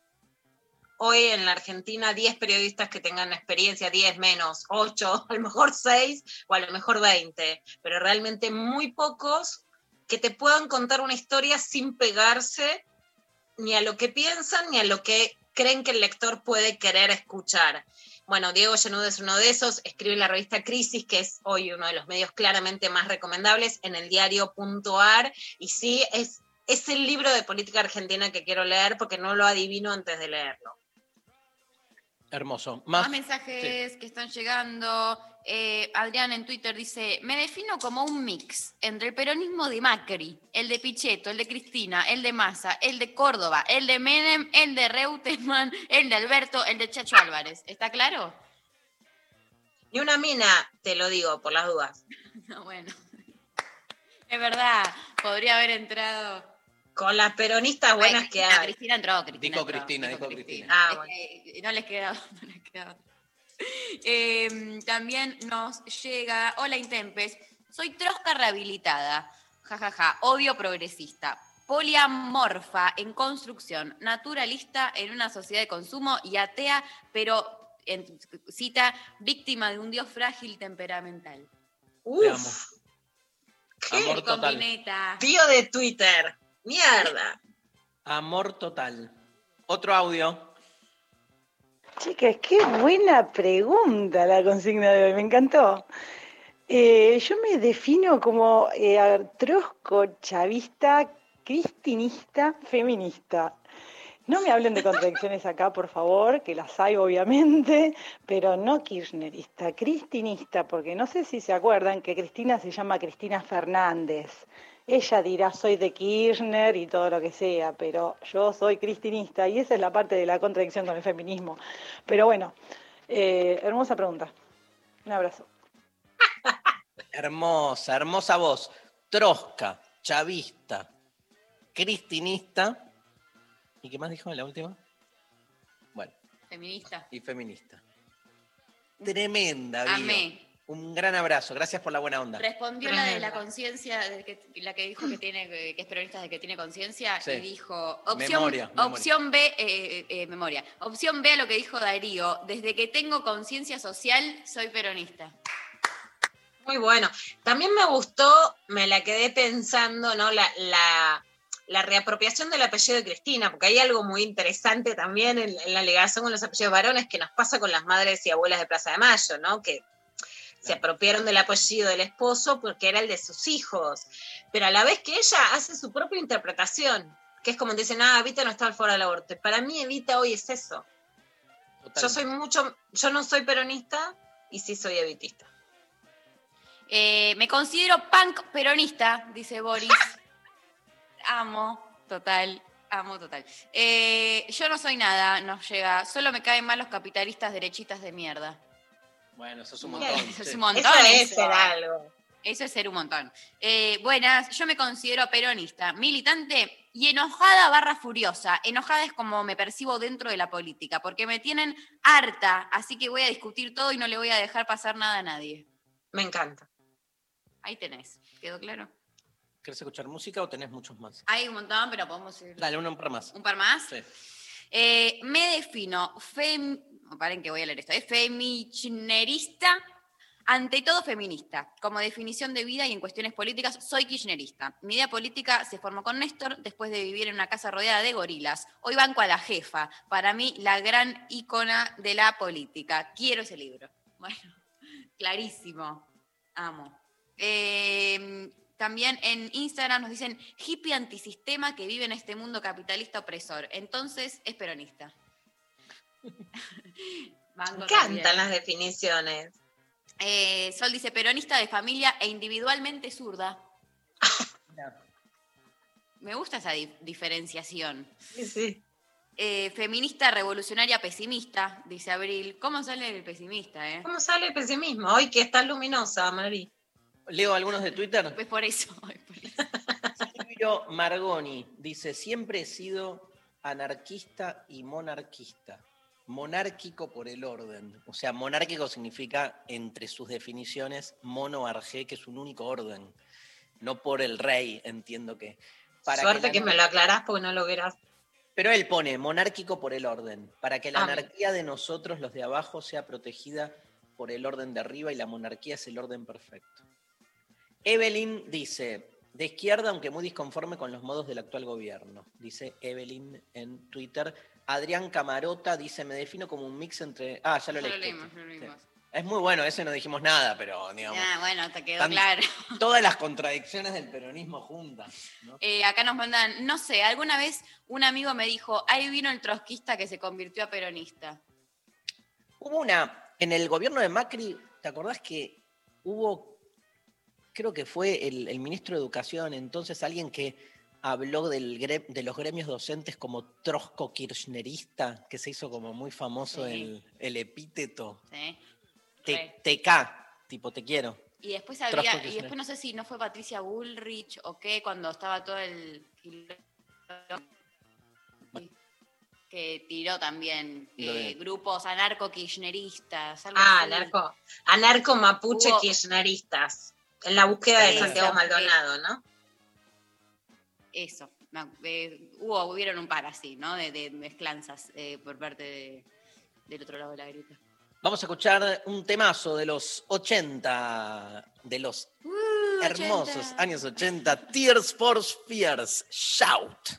S3: hoy en la Argentina 10 periodistas que tengan experiencia, 10 menos, 8, [LAUGHS] a lo mejor 6 o a lo mejor 20, pero realmente muy pocos que te puedan contar una historia sin pegarse ni a lo que piensan ni a lo que creen que el lector puede querer escuchar. Bueno, Diego Llenud es uno de esos, escribe en la revista Crisis, que es hoy uno de los medios claramente más recomendables, en el diario.ar, y sí, es, es el libro de política argentina que quiero leer porque no lo adivino antes de leerlo.
S1: Hermoso.
S2: Más
S1: Más,
S2: mensajes que están llegando. Eh, Adrián en Twitter dice, me defino como un mix entre el peronismo de Macri, el de Pichetto, el de Cristina, el de Massa, el de Córdoba, el de Menem, el de Reutemann, el de Alberto, el de Chacho Álvarez. ¿Está claro?
S3: Ni una mina, te lo digo, por las dudas. [LAUGHS]
S2: No, bueno. Es verdad, podría haber entrado.
S3: Con las peronistas buenas
S2: Ay,
S3: que hay.
S2: Cristina entró, Cristina
S1: Dijo
S2: entró,
S1: Cristina, dijo Cristina.
S3: Ah,
S2: Es
S3: bueno.
S2: que no les queda, [LAUGHS] no les queda. Eh, también nos llega, hola Intempes, soy trosca rehabilitada. jajaja, odio progresista. Poliamorfa en construcción, naturalista en una sociedad de consumo y atea, pero en, cita, víctima de un dios frágil temperamental.
S1: Te amo.
S3: Uf,
S1: Amor
S2: Y
S1: total.
S2: combineta.
S3: tío de Twitter. Mierda.
S1: Amor total. Otro audio.
S9: Chicas, qué buena pregunta la consigna de hoy, me encantó. Eh, yo me defino como eh, trosco, chavista, cristinista, feminista. No me hablen de contradicciones acá, por favor, que las hay obviamente, pero no kirchnerista, cristinista, porque no sé si se acuerdan que Cristina se llama Cristina Fernández. Ella dirá soy de Kirchner y todo lo que sea, pero yo soy cristinista y esa es la parte de la contradicción con el feminismo. Pero bueno, eh, hermosa pregunta. Un abrazo. [LAUGHS]
S1: Hermosa, hermosa voz. Trosca, chavista, cristinista. ¿Y qué más dijo en la última? Bueno,
S2: Feminista.
S1: y feminista. Tremenda.
S2: Amé.
S1: Un gran abrazo. Gracias por la buena onda.
S2: Respondió la de la conciencia, la que dijo que tiene, que es peronista de que tiene conciencia,
S1: Sí.
S2: y dijo opción,
S1: Memoria, memoria.
S2: opción B, eh, eh, eh, memoria. Opción B a lo que dijo Darío, desde que tengo conciencia social, soy peronista.
S3: Muy bueno. También me gustó, me la quedé pensando, ¿no? La, la, la reapropiación del apellido de Cristina, porque hay algo muy interesante también en, en la ligación con los apellidos varones que nos pasa con las madres y abuelas de Plaza de Mayo, ¿no? Que se apropiaron del apellido del esposo porque era el de sus hijos, pero a la vez que ella hace su propia interpretación, que es como dicen, ah, Evita no está al foro del aborto. Para mí Evita hoy es eso. Yo soy mucho, yo no soy peronista y sí soy evitista.
S2: Eh, me considero punk peronista, dice Boris. [LAUGHS] Amo, total, amo total. Eh, yo no soy nada, nos llega. Solo me caen mal los capitalistas derechistas de mierda.
S1: Bueno, eso es un montón.
S2: Eso es un montón.
S3: Eso es ser algo.
S2: Eso es ser un montón. Eh, buenas, yo me considero peronista, militante y enojada barra furiosa. Enojada es como me percibo dentro de la política, porque me tienen harta, así que voy a discutir todo y no le voy a dejar pasar nada a nadie.
S3: Me encanta.
S2: Ahí tenés, ¿quedó claro?
S1: ¿Querés escuchar música o tenés muchos más?
S2: Hay un montón, pero podemos ir.
S1: Dale, uno par más.
S2: ¿Un par más?
S1: Sí.
S2: Eh, me defino fem... Paren que voy a leer esto. ¿eh? Femichnerista, ante todo feminista. Como definición de vida y en cuestiones políticas, soy kirchnerista. Mi idea política se formó con Néstor después de vivir en una casa rodeada de gorilas. Hoy banco a la jefa. Para mí, la gran ícona de la política. Quiero ese libro. Bueno, [LAUGHS] clarísimo. Amo. Eh, también en Instagram nos dicen hippie antisistema que vive en este mundo capitalista opresor. Entonces es peronista. [LAUGHS] Banco
S3: Me
S2: también.
S3: encantan las definiciones.
S2: Eh, Sol dice peronista de familia e individualmente zurda. [LAUGHS] Me gusta esa di- diferenciación.
S3: Sí, sí.
S2: Eh, feminista revolucionaria pesimista, dice Abril. ¿Cómo sale el pesimista, eh?
S3: ¿Cómo sale el pesimismo? Hoy que está luminosa, Mari.
S1: Leo algunos de Twitter.
S2: Es por eso. [LAUGHS] es por eso.
S1: Silvio Margoni dice, siempre he sido anarquista y monarquista. Monárquico por el orden. O sea, monárquico significa, entre sus definiciones, monoarjé, que es un único orden. No por el rey, entiendo que. Para
S3: Suerte
S1: la
S3: que, me lo aclarás porque no lo verás.
S1: Pero él pone monárquico por el orden, para que la
S3: Ah.
S1: anarquía de nosotros, los de abajo, sea protegida por el orden de arriba y la monarquía es el orden perfecto. Evelyn dice, de izquierda, aunque muy disconforme con los modos del actual gobierno, dice Evelyn en Twitter. Adrián Camarota dice, me defino como un mix entre... Ah, ya lo
S2: Ya lo
S1: leí.
S2: leímos, ya lo leímos.
S1: Es muy bueno, ese no dijimos nada, pero digamos,
S2: Ah, bueno, te quedó claro. [LAUGHS]
S1: todas las contradicciones del peronismo juntas. ¿no?
S2: Eh, acá nos mandan, no sé, alguna vez un amigo me dijo, ahí vino el trotskista que se convirtió a peronista.
S1: Hubo una, en el gobierno de Macri, ¿te acordás que hubo, creo que fue el, el ministro de Educación, entonces alguien que habló del gre- de los gremios docentes como trosco kirchnerista, que se hizo como muy famoso
S2: Sí.
S1: el, el epíteto,
S2: ¿sí?
S1: Te- TK, tipo te quiero.
S2: Y después había, y después no sé si no fue Patricia Bullrich o qué, cuando estaba todo el que tiró también eh, grupos anarco-kirchneristas. algo
S3: Ah, anarco, anarco mapuche kirchneristas. En la búsqueda de Santiago. Maldonado, ¿no?
S2: Eso. Eh, hubo, hubieron un par así, ¿no? De, de mezclanzas eh, por parte de- del otro lado de la grieta.
S10: Vamos a escuchar un temazo de los 80, de los
S2: Uh,
S10: hermosos
S2: 80.
S10: años 80, Tears for Fears. Shout,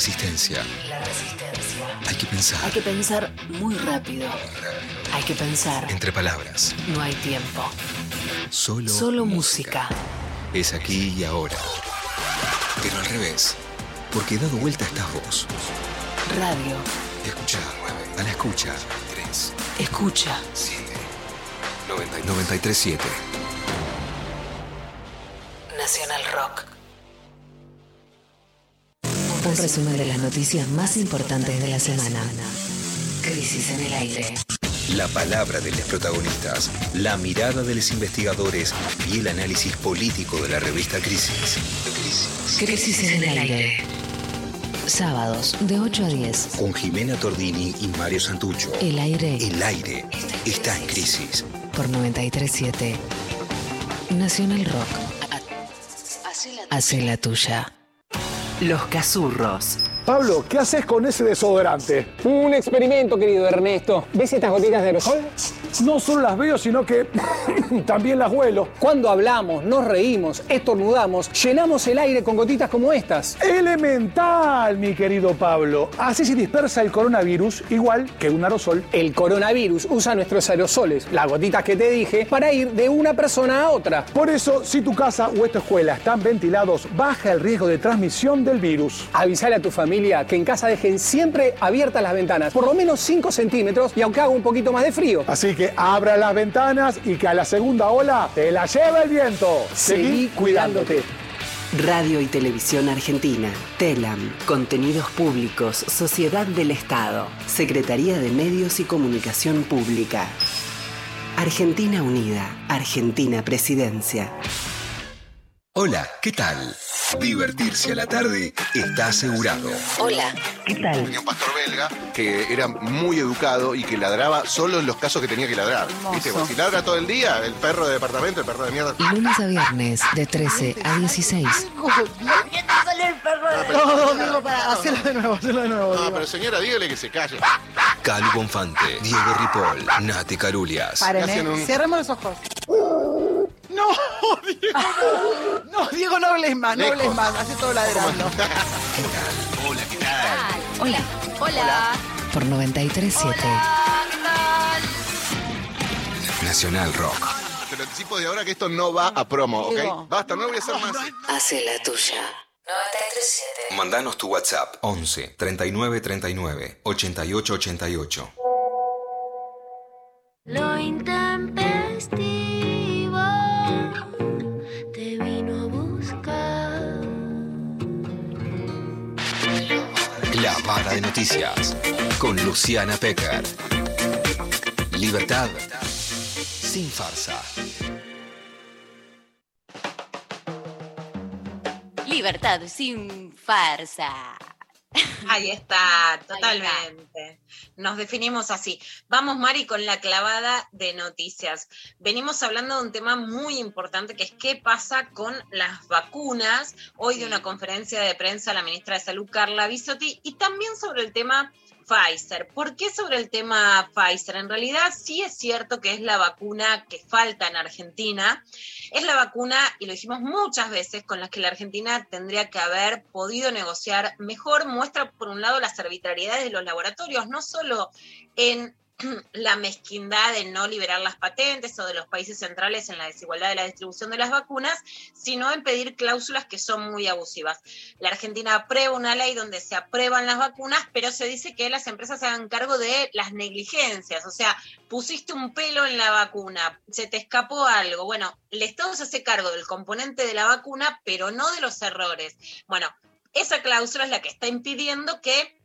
S6: resistencia.
S11: La resistencia.
S6: Hay que pensar.
S11: Hay que pensar muy rápido. Hay que pensar.
S6: Entre palabras.
S11: No hay tiempo.
S6: Solo,
S11: Solo música.
S6: es aquí y ahora. Pero al revés. Porque dado vuelta estás vos.
S11: Radio.
S6: Escucha. A la escucha. 3,
S11: Escucha.
S6: 7, 93.7.
S11: Nacional Rock. Un resumen de las noticias más importantes de la semana. Crisis en el aire.
S6: La palabra de los protagonistas, la mirada de los investigadores y el análisis político de la revista Crisis.
S11: Crisis en el aire. Sábados de 8 a 10.
S6: Con Jimena Tordini y Mario Santucho.
S11: El aire
S6: El aire está en crisis.
S11: por 937. Nacional Rock. Hace la tuya.
S12: Los Cazurros.
S13: Pablo, ¿qué haces con ese desodorante?
S14: Un experimento, querido Ernesto. ¿Ves estas gotitas de aerosol?
S13: No solo las veo, sino que [LAUGHS] también las huelo.
S14: Cuando hablamos, nos reímos, estornudamos, llenamos el aire con gotitas como estas.
S13: Elemental, mi querido Pablo. Así se dispersa el coronavirus igual que un aerosol.
S14: El coronavirus usa nuestros aerosoles, las gotitas que te dije, para ir de una persona a otra.
S13: Por eso, si tu casa o esta escuela están ventilados, baja el riesgo de transmisión del virus.
S14: Avisale a tu familia que en casa dejen siempre abiertas las ventanas, por lo menos 5 centímetros y aunque haga un poquito más de frío.
S13: Así que abra las ventanas y que a la segunda ola te la lleve el viento.
S14: Seguí cuidándote.
S12: Radio y Televisión Argentina. TELAM. Contenidos Públicos. Sociedad del Estado. Secretaría de Medios y Comunicación Pública. Argentina Unida. Argentina Presidencia.
S6: Hola, ¿qué tal? Divertirse a la tarde está asegurado.
S11: Hola.
S12: ¿Qué tal?
S15: Tenía un pastor belga que era muy educado y que ladraba solo en los casos que tenía que ladrar. ¿Viste? Si ladra todo el día, el perro de departamento, el perro de mierda.
S11: Lunes a viernes de 13 a 16.
S10: No, Diego, para, hacelo de nuevo, hacelo de nuevo.
S15: No,
S10: Diego.
S15: pero señora, dígale que se calle.
S6: Calu Bonfante, Diego Ripoll, Nati Carulias.
S10: Paren, ¿eh?
S15: un-
S10: Cerremos los ojos. No, [LAUGHS] Diego, no. Diego, no hables más, no hables más. Hace todo ladrando.
S6: Hola, ¿qué tal?
S11: Hola.
S2: Hola.
S11: Por 937.
S2: ¿Qué tal?
S6: Nacional Rock.
S15: Te lo anticipo de ahora que esto no va a promo,
S10: Diego.
S15: ¿ok? Basta, no lo voy a hacer más.
S11: Hace la tuya. 937.
S6: Mandanos tu WhatsApp 11 39 39 88 88.
S16: Lo intempestivo
S6: La Vara de Noticias con Luciana Pecker. Libertad sin farsa.
S2: Libertad sin farsa. [LAUGHS]
S3: Ahí está, totalmente. Nos definimos así. Vamos, Mari, con la clavada de noticias. Venimos hablando de un tema muy importante que es qué pasa con las vacunas. Hoy de una conferencia de prensa la ministra de Salud, Carla Bisotti, y también sobre el tema Pfizer. ¿Por qué sobre el tema Pfizer? En realidad sí es cierto que es la vacuna que falta en Argentina. Es la vacuna, y lo dijimos muchas veces, con la que la Argentina tendría que haber podido negociar mejor. Muestra, por un lado, las arbitrariedades de los laboratorios, no solo en [CLEARS THROAT] la mezquindad de no liberar las patentes o de los países centrales en la desigualdad de la distribución de las vacunas, sino en pedir cláusulas que son muy abusivas. La Argentina aprueba una ley donde se aprueban las vacunas, pero se dice que las empresas se hagan cargo de las negligencias, o sea, pusiste un pelo en la vacuna, se te escapó algo. Bueno, el Estado se hace cargo del componente de la vacuna, pero no de los errores. Bueno, esa cláusula es la que está impidiendo que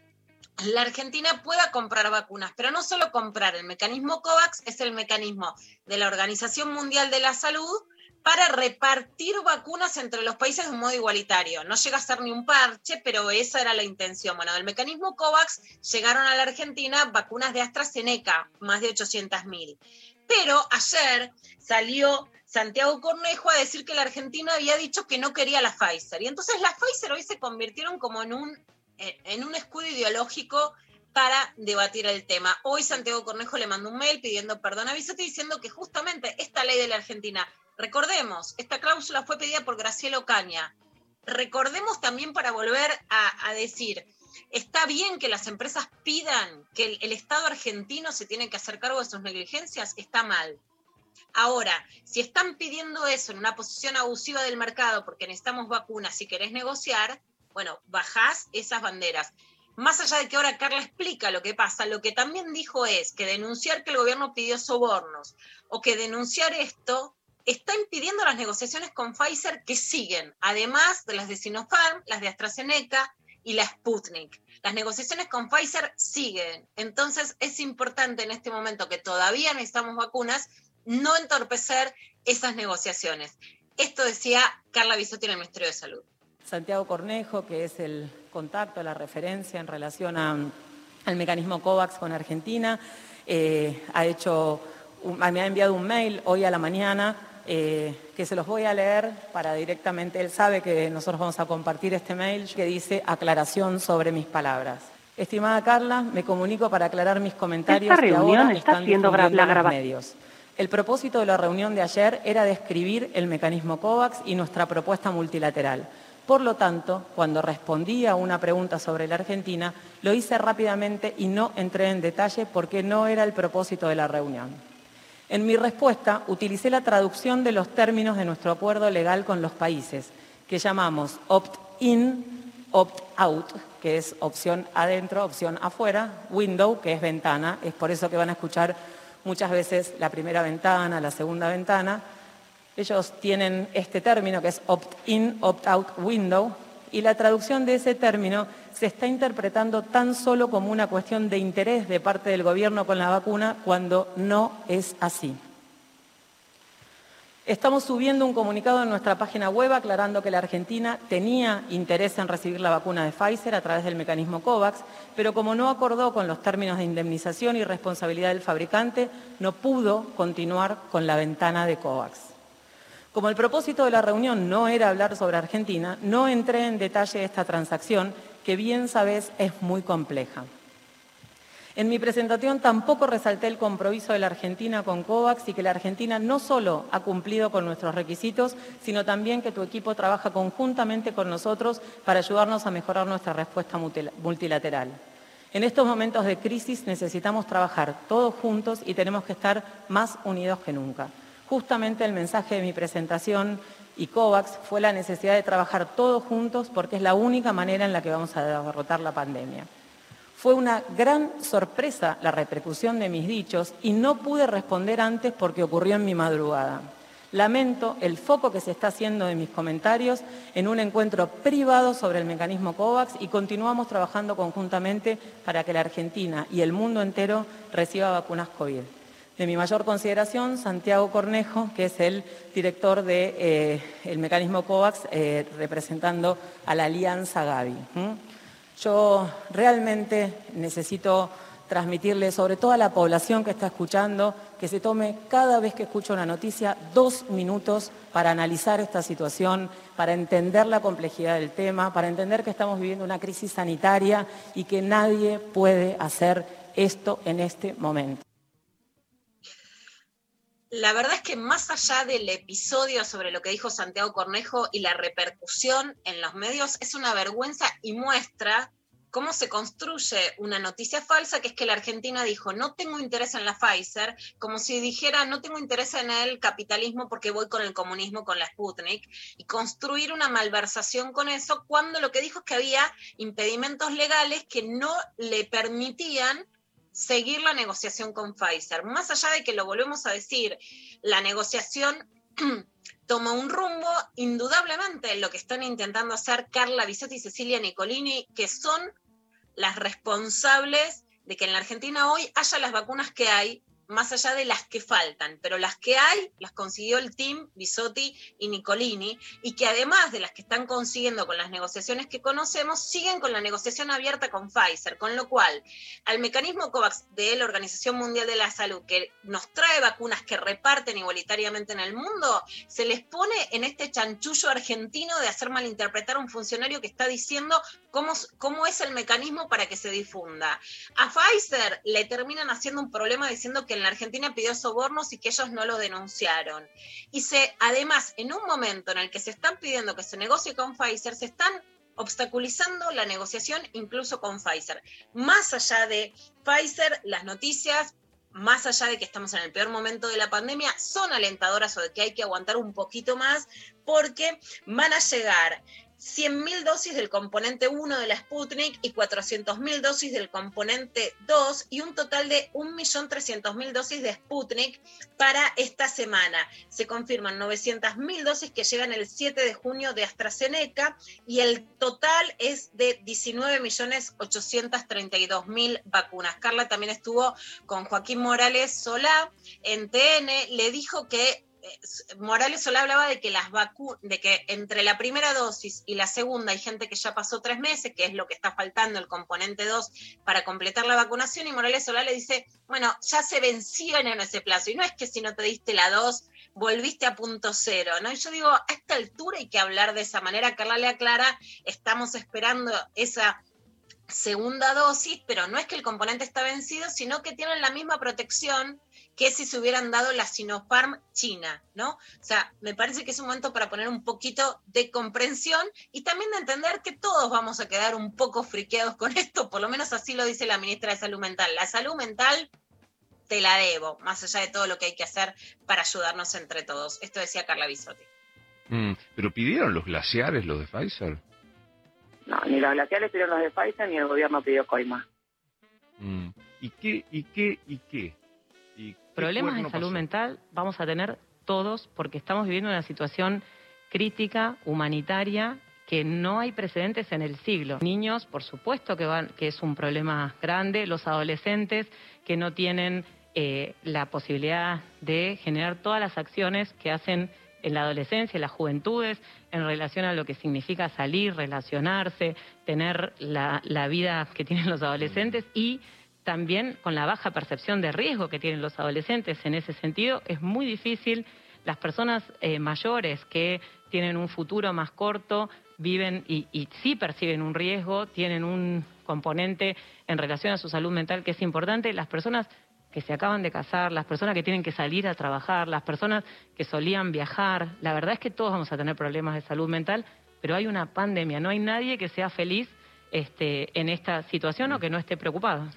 S3: la Argentina pueda comprar vacunas, pero no solo comprar, el mecanismo COVAX es el mecanismo de la Organización Mundial de la Salud para repartir vacunas entre los países de un modo igualitario. No llega a ser ni un parche, pero esa era la intención. Bueno, del mecanismo COVAX llegaron a la Argentina vacunas de AstraZeneca, más de 800.000. Pero ayer salió Santiago Cornejo a decir que la Argentina había dicho que no quería la Pfizer. Y entonces la Pfizer hoy se convirtieron como en un en un escudo ideológico para debatir el tema. Hoy Santiago Cornejo le mandó un mail pidiendo perdón a Bisotti diciendo que justamente esta ley de la Argentina, recordemos, esta cláusula fue pedida por Graciela Ocaña, recordemos también para volver a, a decir, está bien que las empresas pidan que el, el Estado argentino se tiene que hacer cargo de sus negligencias, está mal. Ahora, si están pidiendo eso en una posición abusiva del mercado porque necesitamos vacunas y querés negociar, bueno, bajás esas banderas. Más allá de que ahora Carla explica lo que pasa, lo que también dijo es que denunciar que el gobierno pidió sobornos o que denunciar esto está impidiendo las negociaciones con Pfizer que siguen, además de las de Sinopharm, las de AstraZeneca y la Sputnik. Las negociaciones con Pfizer siguen. Entonces es importante en este momento que todavía necesitamos vacunas, no entorpecer esas negociaciones. Esto decía Carla Bisotti en el Ministerio de Salud.
S17: Santiago Cornejo, que es el contacto, la referencia en relación a- al mecanismo COVAX con Argentina, eh, ha hecho, me ha enviado un mail hoy a la mañana eh, que se los voy a leer para directamente, él sabe que nosotros vamos a compartir este mail que dice aclaración sobre mis palabras. Estimada Carla, me comunico para aclarar mis comentarios
S18: Esta
S17: que
S18: reunión
S17: ahora
S18: está
S17: están
S18: siendo la grava-
S17: medios. El propósito de la reunión de ayer era describir el mecanismo COVAX y nuestra propuesta multilateral. Por lo tanto, cuando respondí a una pregunta sobre la Argentina, lo hice rápidamente y no entré en detalle porque no era el propósito de la reunión. En mi respuesta utilicé la traducción de los términos de nuestro acuerdo legal con los países, que llamamos opt-in, opt-out, que es opción adentro, opción afuera, window, que es ventana. Es por eso que van a escuchar muchas veces la primera ventana, la segunda ventana. Ellos tienen este término que es opt-in, opt-out window, y la traducción de ese término se está interpretando tan solo como una cuestión de interés de parte del gobierno con la vacuna cuando no es así. Estamos subiendo un comunicado en nuestra página web aclarando que la Argentina tenía interés en recibir la vacuna de Pfizer a través del mecanismo COVAX, pero como no acordó con los términos de indemnización y responsabilidad del fabricante, no pudo continuar con la ventana de COVAX. Como el propósito de la reunión no era hablar sobre Argentina, no entré en detalle de esta transacción, que bien sabes es muy compleja. En mi presentación tampoco resalté el compromiso de la Argentina con COVAX y que la Argentina no solo ha cumplido con nuestros requisitos, sino también que tu equipo trabaja conjuntamente con nosotros para ayudarnos a mejorar nuestra respuesta multilateral. En estos momentos de crisis necesitamos trabajar todos juntos y tenemos que estar más unidos que nunca. Justamente el mensaje de mi presentación y COVAX fue la necesidad de trabajar todos juntos porque es la única manera en la que vamos a derrotar la pandemia. Fue una gran sorpresa la repercusión de mis dichos y no pude responder antes porque ocurrió en mi madrugada. Lamento el foco que se está haciendo de mis comentarios en un encuentro privado sobre el mecanismo COVAX y continuamos trabajando conjuntamente para que la Argentina y el mundo entero reciba vacunas COVID. De mi mayor consideración, Santiago Cornejo, que es el director del mecanismo COVAX, eh, representando a la Alianza Gavi. Yo realmente necesito transmitirle, sobre todo a la población que está escuchando, que se tome cada vez que escucha una noticia dos minutos para analizar esta situación, para entender la complejidad del tema, para entender que estamos viviendo una crisis sanitaria y que nadie puede hacer esto en este momento.
S3: La verdad es que más allá del episodio sobre lo que dijo Santiago Cornejo y la repercusión en los medios, es una vergüenza y muestra cómo se construye una noticia falsa, que es que la Argentina dijo, no tengo interés en la Pfizer, como si dijera, no tengo interés en el capitalismo porque voy con el comunismo, con la Sputnik, y construir una malversación con eso, cuando lo que dijo es que había impedimentos legales que no le permitían seguir la negociación con Pfizer. Más allá de que lo volvemos a decir, la negociación [CLEARS THROAT] toma un rumbo, indudablemente lo que están intentando hacer Carla Bisotti y Cecilia Nicolini, que son las responsables de que en la Argentina hoy haya las vacunas que hay, más allá de las que faltan, pero las que hay las consiguió el team Bisotti y Nicolini, y que además de las que están consiguiendo con las negociaciones que conocemos, siguen con la negociación abierta con Pfizer, con lo cual al mecanismo COVAX de la Organización Mundial de la Salud, que nos trae vacunas que reparten igualitariamente en el mundo, se les pone en este chanchullo argentino de hacer malinterpretar a un funcionario que está diciendo cómo, cómo es el mecanismo para que se difunda. A Pfizer le terminan haciendo un problema diciendo que en la Argentina pidió sobornos y que ellos no lo denunciaron. Y se, además, en un momento en el que se están pidiendo que se negocie con Pfizer, se están obstaculizando la negociación incluso con Pfizer. Más allá de Pfizer, las noticias, más allá de que estamos en el peor momento de la pandemia, son alentadoras o de que hay que aguantar un poquito más porque van a llegar 100.000 dosis del componente 1 de la Sputnik y 400.000 dosis del componente 2 y un total de 1.300.000 dosis de Sputnik para esta semana. Se confirman 900.000 dosis que llegan el 7 de junio de AstraZeneca y el total es de 19.832.000 vacunas. Carla también estuvo con Joaquín Morales Solá en TN, le dijo que Morales Solá hablaba de que las de que entre la primera dosis y la segunda hay gente que ya pasó tres meses, que es lo que está faltando, el componente 2, para completar la vacunación, y Morales Solá le dice, bueno, ya se vencieron en ese plazo, y no es que si no te diste la 2, volviste a punto cero, ¿no? Y yo digo, a esta altura hay que hablar de esa manera, Carla le aclara, estamos esperando esa segunda dosis, pero no es que el componente está vencido, sino que tienen la misma protección que si se hubieran dado la Sinopharm China, ¿no? O sea, me parece que es un momento para poner un poquito de comprensión y también de entender que todos vamos a quedar un poco friqueados con esto, por lo menos así lo dice la ministra de Salud Mental. La salud mental te la debo, más allá de todo lo que hay que hacer para ayudarnos entre todos. Esto decía Carla Bisotti.
S18: Mm, ¿Pero pidieron los glaciares los de Pfizer?
S19: No, ni los glaciares pidieron los de Pfizer ni el gobierno pidió coima.
S18: Mm, ¿Y qué, y qué, y qué? ¿Y qué
S17: Problemas de salud
S18: pasó?
S17: mental vamos a tener todos porque estamos viviendo una situación crítica, humanitaria, que no hay precedentes en el siglo. Niños, por supuesto que, van, que es un problema grande, los adolescentes que no tienen eh, la posibilidad de generar todas las acciones que hacen en la adolescencia, en las juventudes, en relación a lo que significa salir, relacionarse, tener la, la vida que tienen los adolescentes y también con la baja percepción de riesgo que tienen los adolescentes. En ese sentido, es muy difícil. Las personas eh, mayores que tienen un futuro más corto viven y, sí perciben un riesgo, tienen un componente en relación a su salud mental que es importante. Las personas que se acaban de casar, las personas que tienen que salir a trabajar, las personas que solían viajar, la verdad es que todos vamos a tener problemas de salud mental, pero hay una pandemia, no hay nadie que sea feliz este, en esta situación o que no esté preocupado.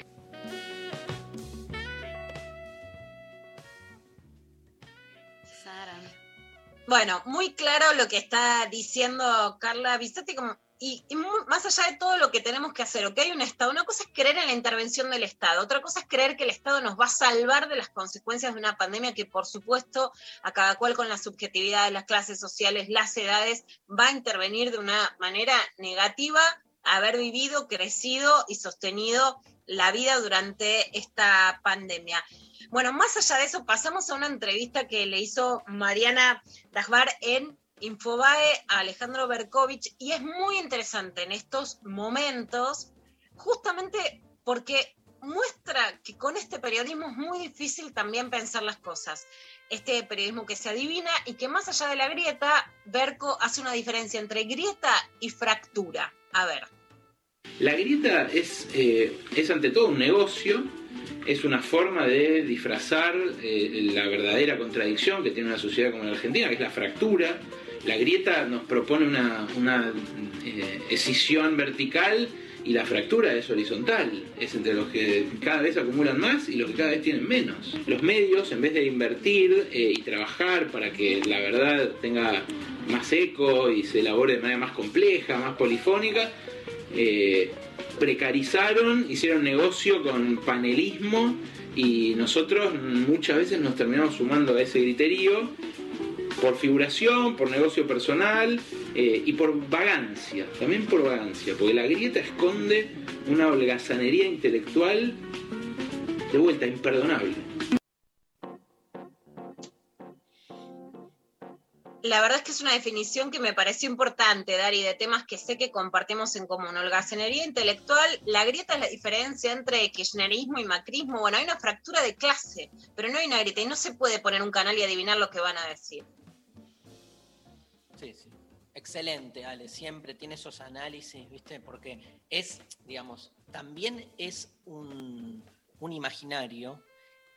S3: Bueno, muy claro lo que está diciendo Carla Bisotti, y, y más allá de todo lo que tenemos que hacer, que hay un Estado, una cosa es creer en la intervención del Estado, otra cosa es creer que el Estado nos va a salvar de las consecuencias de una pandemia que, por supuesto, a cada cual con la subjetividad de las clases sociales, las edades, va a intervenir de una manera negativa haber vivido, crecido y sostenido la vida durante esta pandemia. Bueno, más allá de eso, pasamos a una entrevista que le hizo Mariana Dagbar en Infobae a Alejandro Berkovich y es muy interesante en estos momentos, justamente porque muestra que con este periodismo es muy difícil también pensar las cosas. Este periodismo que se adivina y que más allá de la grieta, Berco hace una diferencia entre grieta y fractura. A ver.
S20: La grieta es, eh, es ante todo un negocio, es una forma de disfrazar eh, la verdadera contradicción que tiene una sociedad como la Argentina, que es la fractura. La grieta nos propone una, una eh, escisión vertical y la fractura es horizontal, es entre los que cada vez acumulan más y los que cada vez tienen menos. Los medios, en vez de invertir y trabajar para que la verdad tenga más eco y se elabore de manera más compleja, más polifónica, eh, precarizaron, hicieron negocio con panelismo y nosotros muchas veces nos terminamos sumando a ese griterío por figuración, por negocio personal eh, y por vagancia, también por vagancia, porque la grieta esconde una holgazanería intelectual de vuelta imperdonable.
S3: La verdad es que es una definición que me pareció importante, Dari, de temas que sé que compartimos en común. Holgazanería intelectual, la grieta es la diferencia entre kirchnerismo y macrismo. Bueno, hay una fractura de clase, pero no hay una grieta y no se puede poner un canal y adivinar lo que van a decir.
S1: Sí, sí. Excelente, Ale. Siempre tiene esos análisis, ¿viste? Porque es, digamos, también es un, un imaginario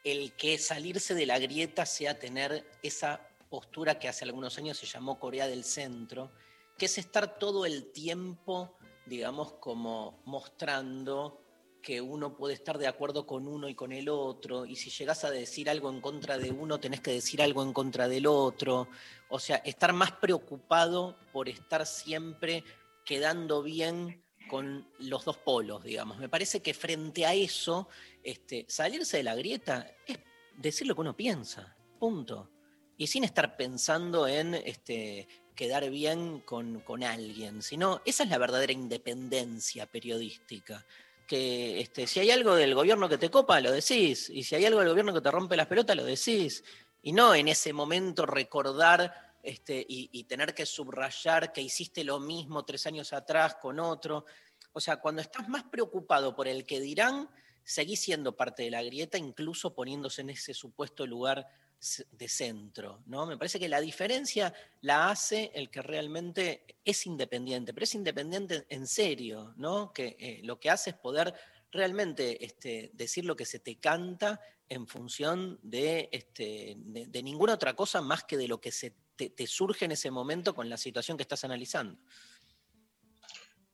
S1: el que salirse de la grieta sea tener esa postura que hace algunos años se llamó Corea del Centro, que es estar todo el tiempo, digamos, como mostrando que uno puede estar de acuerdo con uno y con el otro, y si llegas a decir algo en contra de uno, tenés que decir algo en contra del otro. O sea, estar más preocupado por estar siempre quedando bien con los dos polos, digamos. Me parece que frente a eso, este, salirse de la grieta es decir lo que uno piensa, punto. Y sin estar pensando en este, quedar bien con, con alguien, sino esa es la verdadera independencia periodística que este, si hay algo del gobierno que te copa, lo decís, y si hay algo del gobierno que te rompe las pelotas, lo decís, y no en ese momento recordar este, y, y tener que subrayar que hiciste lo mismo tres años atrás con otro. O sea, cuando estás más preocupado por el que dirán, seguís siendo parte de la grieta, incluso poniéndose en ese supuesto lugar de centro, ¿no? Me parece que la diferencia la hace el que realmente es independiente, pero es independiente en serio, ¿no? Que eh, lo que hace es poder realmente este, decir lo que se te canta en función de, este, de, ninguna otra cosa más que de lo que se te surge en ese momento con la situación que estás analizando.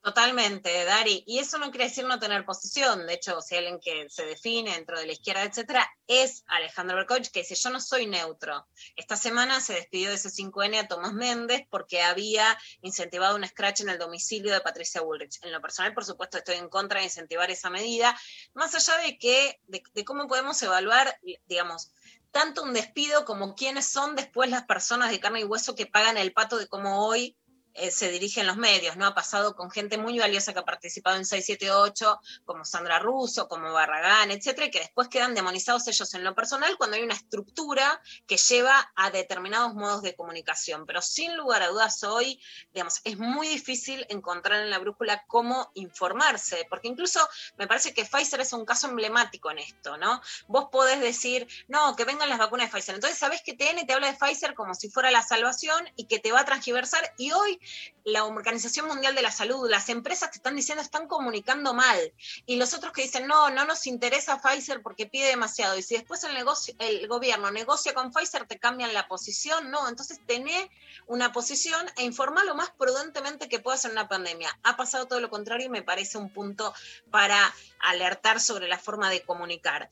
S3: Totalmente, Dari. Y eso no quiere decir no tener posición. De hecho, si hay alguien que se define dentro de la izquierda, etcétera, es Alejandro Berkovich, que dice: Yo no soy neutro. Esta semana se despidió de ese 5N a Tomás Méndez porque había incentivado un scratch en el domicilio de Patricia Bullrich. En lo personal, por supuesto, estoy en contra de incentivar esa medida, más allá de que, de, de cómo podemos evaluar, digamos, tanto un despido como quiénes son después las personas de carne y hueso que pagan el pato de cómo hoy eh, se dirigen los medios, ¿no? Ha pasado con gente muy valiosa que ha participado en 678, como Sandra Russo, como Barragán, etcétera, y que después quedan demonizados ellos en lo personal cuando hay una estructura que lleva a determinados modos de comunicación. Pero sin lugar a dudas hoy, digamos, es muy difícil encontrar en la brújula cómo informarse, porque incluso me parece que Pfizer es un caso emblemático en esto, ¿no? Vos podés decir, no, que vengan las vacunas de Pfizer. Entonces sabés que TN te habla de Pfizer como si fuera la salvación y que te va a transgiversar, y hoy la Organización Mundial de la Salud, las empresas que están diciendo están comunicando mal, y los otros que dicen, no, no nos interesa Pfizer porque pide demasiado, y si después el, negocio, el gobierno negocia con Pfizer, te cambian la posición, no, entonces tené una posición e informar lo más prudentemente que puedas en una pandemia. Ha pasado todo lo contrario y me parece un punto para alertar sobre la forma de comunicar.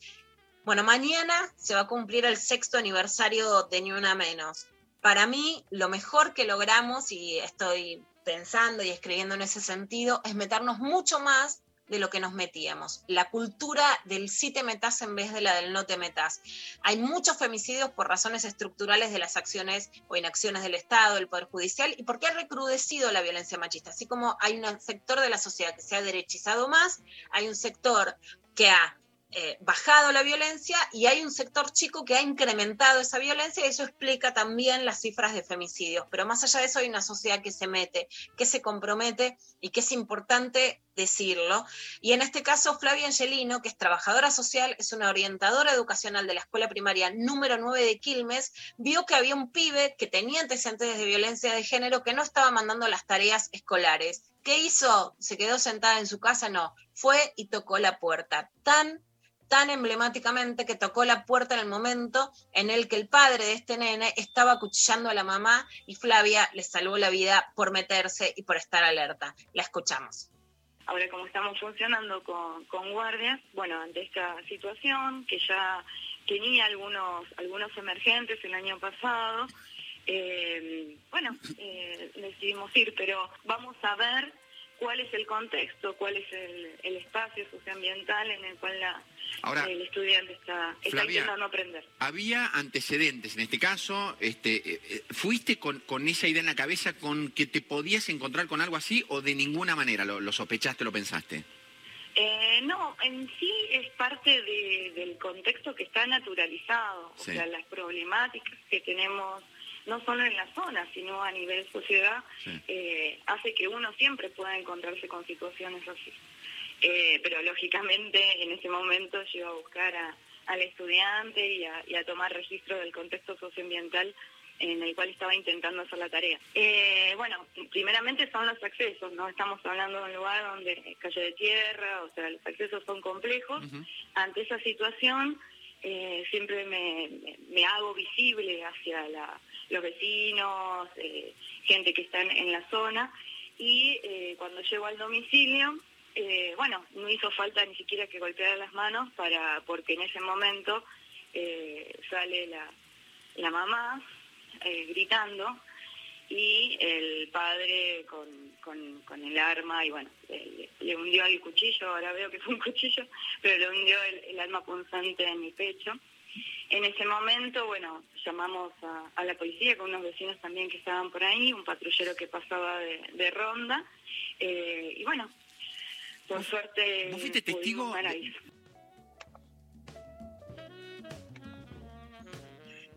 S3: Bueno, mañana se va a cumplir el sexto aniversario de Ni Una Menos para mí lo mejor que logramos, y estoy pensando y escribiendo en ese sentido, es meternos mucho más de lo que nos metíamos. La cultura del sí te metas en vez de la del no te metas. Hay muchos femicidios por razones estructurales de las acciones o inacciones del Estado, del Poder Judicial, y porque ha recrudecido la violencia machista. Así como hay un sector de la sociedad que se ha derechizado más, hay un sector que ha eh, bajado la violencia y hay un sector chico que ha incrementado esa violencia y eso explica también las cifras de femicidios. Pero más allá de eso hay una sociedad que se mete, que se compromete y que es importante decirlo. Y en este caso Flavia Angelino, que es trabajadora social, es una orientadora educacional de la escuela primaria número 9 de Quilmes, vio que había un pibe que tenía antecedentes de violencia de género que no estaba mandando las tareas escolares. ¿Qué hizo? ¿Se quedó sentada en su casa? No, fue y tocó la puerta. Tan tan emblemáticamente que tocó la puerta en el momento en el que el padre de este nene estaba acuchillando a la mamá y Flavia le salvó la vida por meterse y por estar alerta. La escuchamos.
S21: Ahora, como estamos funcionando con, con guardias, bueno, ante esta situación, que ya tenía algunos, algunos emergentes el año pasado, eh, bueno, eh, decidimos ir, pero vamos a ver cuál es el contexto, cuál es el, el espacio socioambiental en el cual la,
S22: Ahora,
S21: el estudiante está, está
S22: Flavia,
S21: intentando aprender.
S22: Había antecedentes, en este caso, este, eh, eh, ¿fuiste con, con esa idea en la cabeza con que te podías encontrar con algo así o de ninguna manera lo, lo sospechaste, lo pensaste?
S21: Eh, no, en sí es parte de- del contexto que está naturalizado, o sea, las problemáticas que tenemos no solo en la zona, sino a nivel sociedad, eh, hace que uno siempre pueda encontrarse con situaciones así. Eh, pero lógicamente en ese momento yo a buscar a- al estudiante y a, y a tomar registro del contexto socioambiental en el cual estaba intentando hacer la tarea. Eh, bueno, primeramente son los accesos, ¿no? Estamos hablando de un lugar donde es calle de tierra, o sea, los accesos son complejos. Ante esa situación, eh, siempre me, me- me hago visible hacia la- los vecinos, eh, gente que está en, la zona. Y eh, cuando llego al domicilio, eh, bueno, no hizo falta ni siquiera que golpeara las manos para porque en ese momento sale la, la mamá gritando y el padre con, con, el arma y bueno, le, hundió el cuchillo, ahora veo que fue un cuchillo, pero le hundió el arma punzante en mi pecho. En ese momento, bueno, llamamos a, a la policía con unos vecinos también que estaban por ahí, un patrullero que pasaba de, de ronda, eh, y bueno, por suerte...
S22: ¿Vos fuiste testigo de-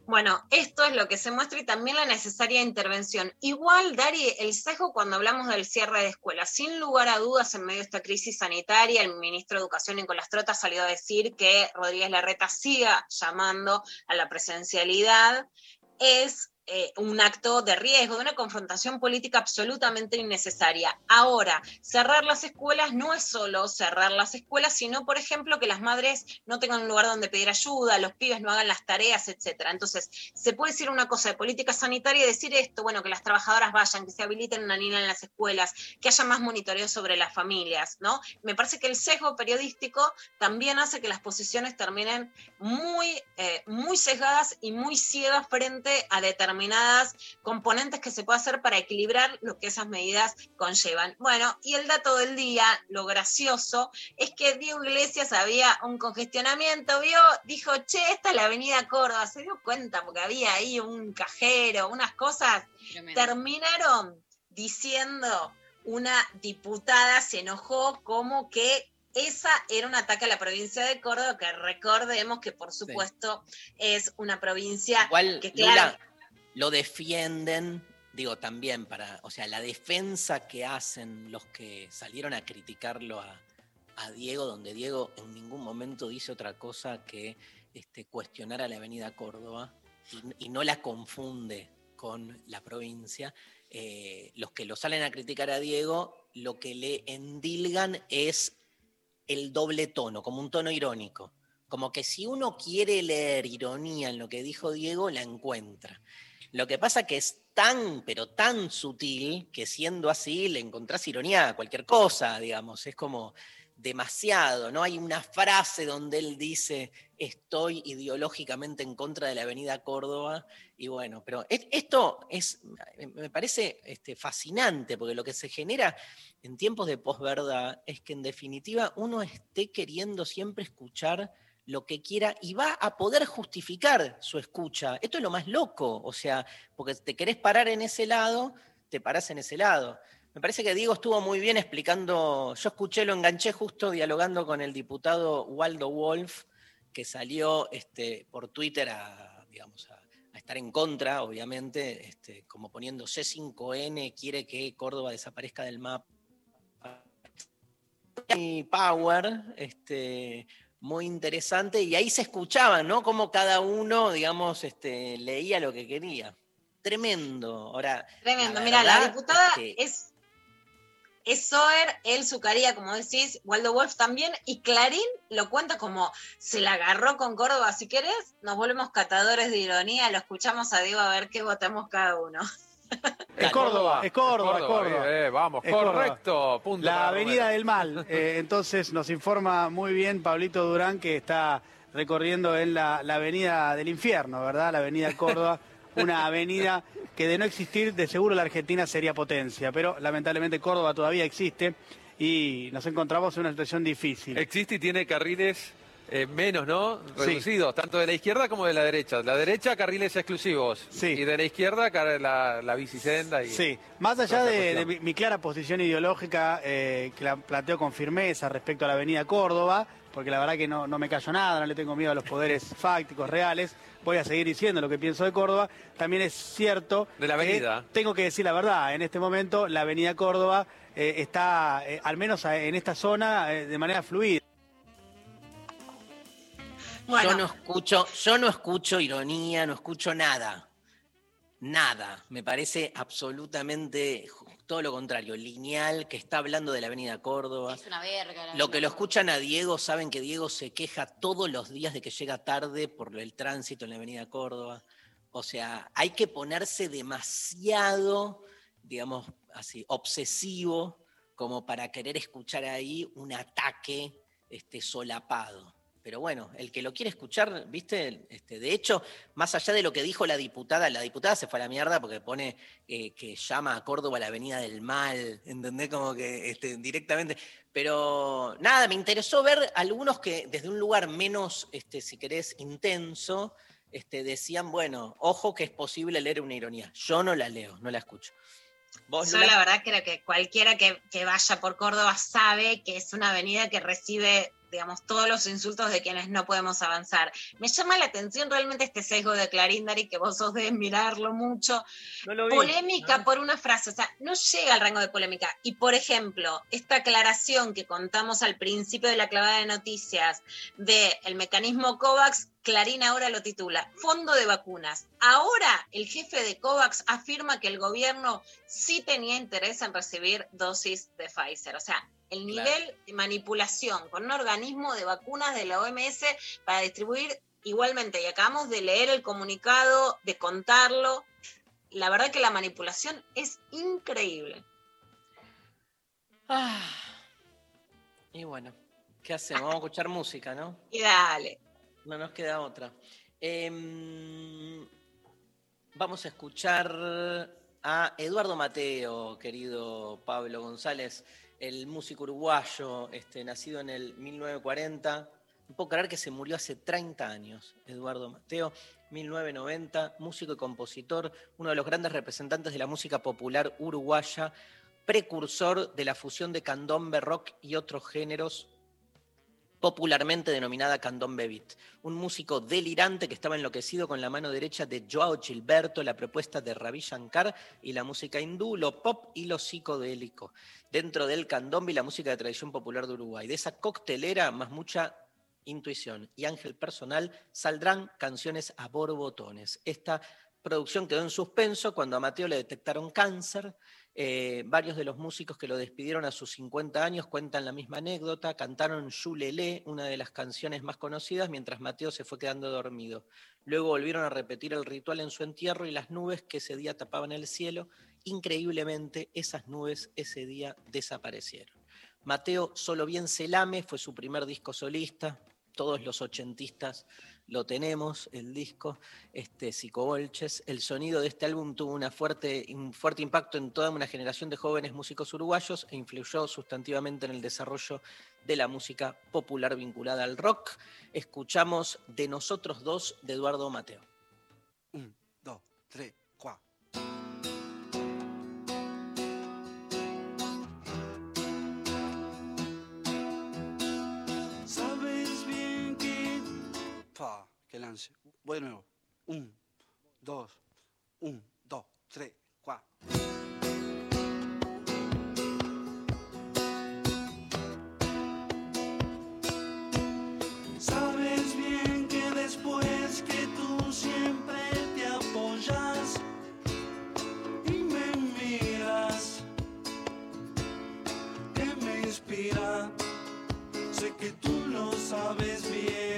S3: Bueno, esto es lo que se muestra y también la necesaria intervención. Igual, Dari, el sesgo cuando hablamos del cierre de escuelas, sin lugar a dudas, en medio de esta crisis sanitaria, el ministro de Educación, Nicolás Trota, salió a decir que Rodríguez Larreta siga llamando a la presencialidad. Es eh, un acto de riesgo, de una confrontación política absolutamente innecesaria. Ahora, cerrar las escuelas no es solo cerrar las escuelas, sino, por ejemplo, que las madres no tengan un lugar donde pedir ayuda, los pibes no hagan las tareas, etcétera. Entonces, se puede decir una cosa de política sanitaria y decir esto, bueno, que las trabajadoras vayan, que se habiliten una niña en las escuelas, que haya más monitoreo sobre las familias, ¿no? Me parece que el sesgo periodístico también hace que las posiciones terminen muy, eh, muy sesgadas y muy ciegas frente a determinadas componentes que se puede hacer para equilibrar lo que esas medidas conllevan. Bueno, y el dato del día, lo gracioso, es que Diego Iglesias había un congestionamiento, vio, dijo, che, esta es la avenida Córdoba, se dio cuenta porque había ahí un cajero, unas cosas,
S2: Tremendo.
S3: terminaron diciendo una diputada se enojó como que esa era un ataque a la provincia de Córdoba, que recordemos que por supuesto es una provincia
S1: Igual,
S3: que claro,
S1: Lula, lo defienden, digo, también para, o sea, la defensa que hacen los que salieron a criticarlo a, Diego, donde Diego en ningún momento dice otra cosa que este, cuestionar a la avenida Córdoba y, y no la confunde con la provincia. eh, los que lo salen a criticar a Diego, lo que le endilgan es el doble tono, como un tono irónico. Como que si uno quiere leer ironía en lo que dijo Diego, la encuentra. Lo que pasa que es tan, pero tan sutil, que siendo así le encontrás ironía a cualquier cosa, digamos. Es como demasiado, ¿no? Hay una frase donde él dice, estoy ideológicamente en contra de la avenida Córdoba, y bueno, pero es- esto es, me parece este, fascinante, porque lo que se genera en tiempos de posverdad es que en definitiva uno esté queriendo siempre escuchar lo que quiera y va a poder justificar su escucha. Esto es lo más loco, o sea, porque te querés parar en ese lado, te parás en ese lado. Me parece que Diego estuvo muy bien explicando, yo escuché, lo enganché justo dialogando con el diputado Waldo Wolf, que salió este, por Twitter a, digamos, a, a estar en contra, obviamente, este, como poniendo C5N, quiere que Córdoba desaparezca del mapa. Y Power, este, muy interesante, y ahí se escuchaba, ¿no? Como cada uno, digamos, este, leía lo que quería. Tremendo. Ahora,
S3: Tremendo. Mira, la diputada
S1: es que-
S3: es, es Soer, él Zucaría, como decís, Waldo Wolf también, y Clarín lo cuenta como se la agarró con Córdoba. Si querés, nos volvemos catadores de ironía, lo escuchamos a Diego a ver qué votamos cada uno.
S13: Es Córdoba, es Córdoba, es Córdoba.
S23: eh, eh, vamos,
S13: Es
S23: correcto. Punto
S13: La Avenida
S23: Romero.
S13: del Mal. [LAUGHS] Eh, entonces nos informa muy bien Pablito Durán que está recorriendo en la, la Avenida del Infierno, ¿verdad? La Avenida Córdoba, [LAUGHS] una avenida que de no existir, de seguro la Argentina sería potencia, pero lamentablemente Córdoba todavía existe y nos encontramos en una situación difícil.
S23: Existe y tiene carriles eh, menos, ¿no?
S13: Sí.
S23: Reducidos, tanto de la izquierda como de la derecha. La derecha, carriles exclusivos. Y de la izquierda, la, la bicisenda. Y...
S13: Sí, más allá de, mi, mi clara posición ideológica, eh, que la planteo con firmeza respecto a la avenida Córdoba, porque la verdad que no, no me callo nada, no le tengo miedo a los poderes [LAUGHS] fácticos reales, voy a seguir diciendo lo que pienso de Córdoba, también es cierto
S23: De la
S13: que
S23: avenida.
S13: tengo que decir la verdad, en este momento la avenida Córdoba eh, está, al menos en esta zona, de manera fluida.
S1: Yo no escucho, yo no escucho ironía, no escucho nada. nada. Me parece absolutamente todo lo contrario, lineal, que está hablando de la Avenida Córdoba.
S2: Es una verga. la
S1: Lo que lo escuchan a Diego saben que Diego se queja todos los días de que llega tarde por el tránsito en la Avenida Córdoba. O sea, hay que ponerse demasiado, digamos así, obsesivo como para querer escuchar ahí un ataque este, solapado. Pero bueno, el que lo quiere escuchar, viste, este, de hecho, más allá de lo que dijo la diputada, la diputada se fue a la mierda porque pone eh, que llama a Córdoba la Avenida del Mal, ¿entendés? Como que este, directamente. Pero nada, me interesó ver algunos que desde un lugar menos, este, si querés, intenso, este, decían, bueno, ojo que es posible leer una ironía. Yo no la leo, no la escucho. ¿Vos,
S3: Yo la verdad creo que cualquiera que, que vaya por Córdoba sabe que es una avenida que recibe, digamos, todos los insultos de quienes no podemos avanzar. Me llama la atención realmente este sesgo de Clarín, Dari, que vos sos de mirarlo mucho.
S1: No lo vi.
S3: Polémica por una frase, o sea, no llega al rango de polémica. Y por ejemplo, esta aclaración que contamos al principio de la clavada de noticias del el mecanismo COVAX, Clarín ahora lo titula Fondo de Vacunas. Ahora el jefe de COVAX afirma que el gobierno sí tenía interés en recibir dosis de Pfizer. O sea, el
S1: Claro.
S3: nivel de manipulación con un organismo de vacunas de la OMS para distribuir igualmente. Y acabamos de leer el comunicado, de contarlo. La verdad que la manipulación es increíble.
S1: Ah. Y bueno, ¿qué hacemos? Vamos a escuchar música, ¿no?
S3: Y dale.
S1: No nos queda otra. Em, vamos a escuchar a Eduardo Mateo, querido Pablo González, el músico uruguayo, este, nacido en el 1940. No puedo creer que se murió hace 30 años, Eduardo Mateo, 1990, músico y compositor, uno de los grandes representantes de la música popular uruguaya, precursor de la fusión de candombe, rock y otros géneros, popularmente denominada candombe beat. Un músico delirante que estaba enloquecido con la mano derecha de Joao Gilberto, la propuesta de Ravi Shankar y la música hindú, lo pop y lo psicodélico. Dentro del candombe y la música de tradición popular de Uruguay. De esa coctelera, más mucha intuición y ángel personal, saldrán canciones a borbotones. Esta producción quedó en suspenso cuando a Mateo le detectaron cáncer. Eh, varios de los músicos que lo despidieron a sus 50 años cuentan la misma anécdota. Cantaron Yulelé, una de las canciones más conocidas, mientras Mateo se fue quedando dormido. Luego volvieron a repetir el ritual en su entierro y las nubes que ese día tapaban el cielo, increíblemente esas nubes ese día desaparecieron. Mateo Solo Bien se lame fue su primer disco solista. Todos los ochentistas lo tenemos, el disco, este, Psicobolches. El sonido de este álbum tuvo una fuerte, un fuerte impacto en toda una generación de jóvenes músicos uruguayos e influyó sustantivamente en el desarrollo de la música popular vinculada al rock. Escuchamos De Nosotros Dos de Eduardo Mateo.
S10: Un, dos, tres, cuatro. Que lance. Voy de nuevo. Un, dos, un, dos, tres, cuatro. Sabes bien que después que tú siempre te apoyas y me miras, que me inspira, sé que tú lo sabes bien.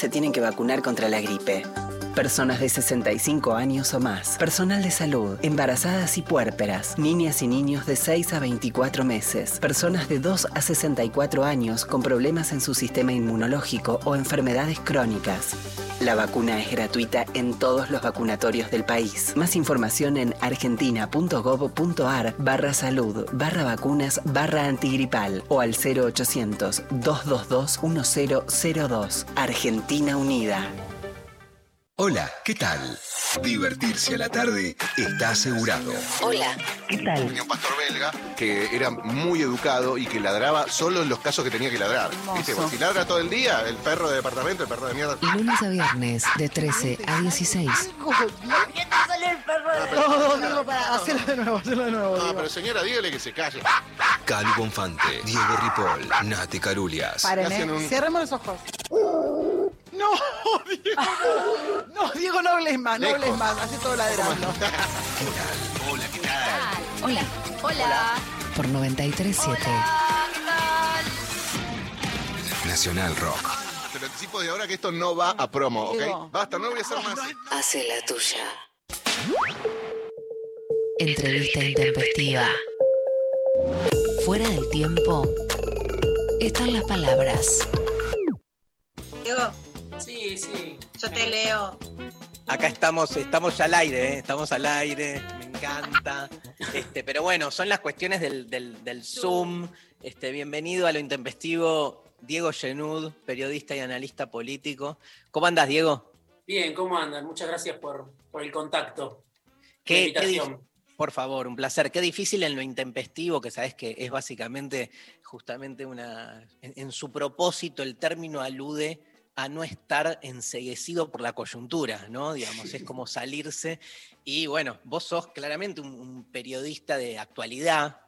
S10: Se
S12: tienen que vacunar contra la gripe? Personas de 65 años o más, personal de salud, embarazadas y puérperas, niñas y niños de 6 a 24 meses, personas de 2 a 64 años con problemas en su sistema inmunológico o enfermedades crónicas. La vacuna es gratuita en todos los vacunatorios del país. Más información en argentina.gov.ar barra salud barra vacunas barra antigripal o al 0800 222 1002. Argentina Unida.
S6: Hola, ¿qué tal? Divertirse a la tarde está asegurado.
S11: Hola, ¿qué tal?
S15: Tenía un pastor belga que era muy educado y que ladraba solo en los casos que tenía que ladrar. ¿Viste? Porque si ladra todo el día, el perro de departamento, el perro de mierda.
S11: Lunes a viernes de 13 a 16.
S24: No, no, no, para, hacerlo de nuevo, hacerlo de nuevo.
S15: No,
S24: digo.
S15: pero señora, dígale que se calle.
S6: Calu Bonfante, Diego Ripoll, Nati Carulias.
S24: Paren,
S15: hacen
S24: ¿eh?
S15: un-
S24: Cerremos los ojos. No, [LAUGHS] Diego, no. No, Diego, no hables más, no
S15: Lejos.
S24: hables más. Hace todo ladrando.
S6: Hola, ¿qué tal?
S11: Hola,
S2: Hola.
S11: por 93.7.
S6: Nacional Rock.
S15: Te lo anticipo de ahora que esto no va a promo. ¿ok? Basta, no voy a hacer más.
S11: Hace la tuya. Entrevista intempestiva. Fuera del tiempo están las palabras.
S3: Diego,
S25: Sí, sí.
S3: yo te leo.
S1: Acá estamos, estamos ya al aire, ¿eh? estamos al aire, me encanta. [LAUGHS] Este, pero bueno, son las cuestiones del, del- del Zoom. Este, bienvenido a lo intempestivo, Diego Genud, periodista y analista político. ¿Cómo andas, Diego?
S25: Bien, ¿cómo andan? Muchas gracias por, por el contacto.
S1: ¿Qué,
S25: invitación.
S1: por favor, un placer. Qué difícil en lo intempestivo, que sabes que es básicamente justamente una. En, en su propósito, el término alude a no estar enseguecido por la coyuntura, ¿no? Digamos, es como salirse. Y bueno, vos sos claramente un, un periodista de actualidad.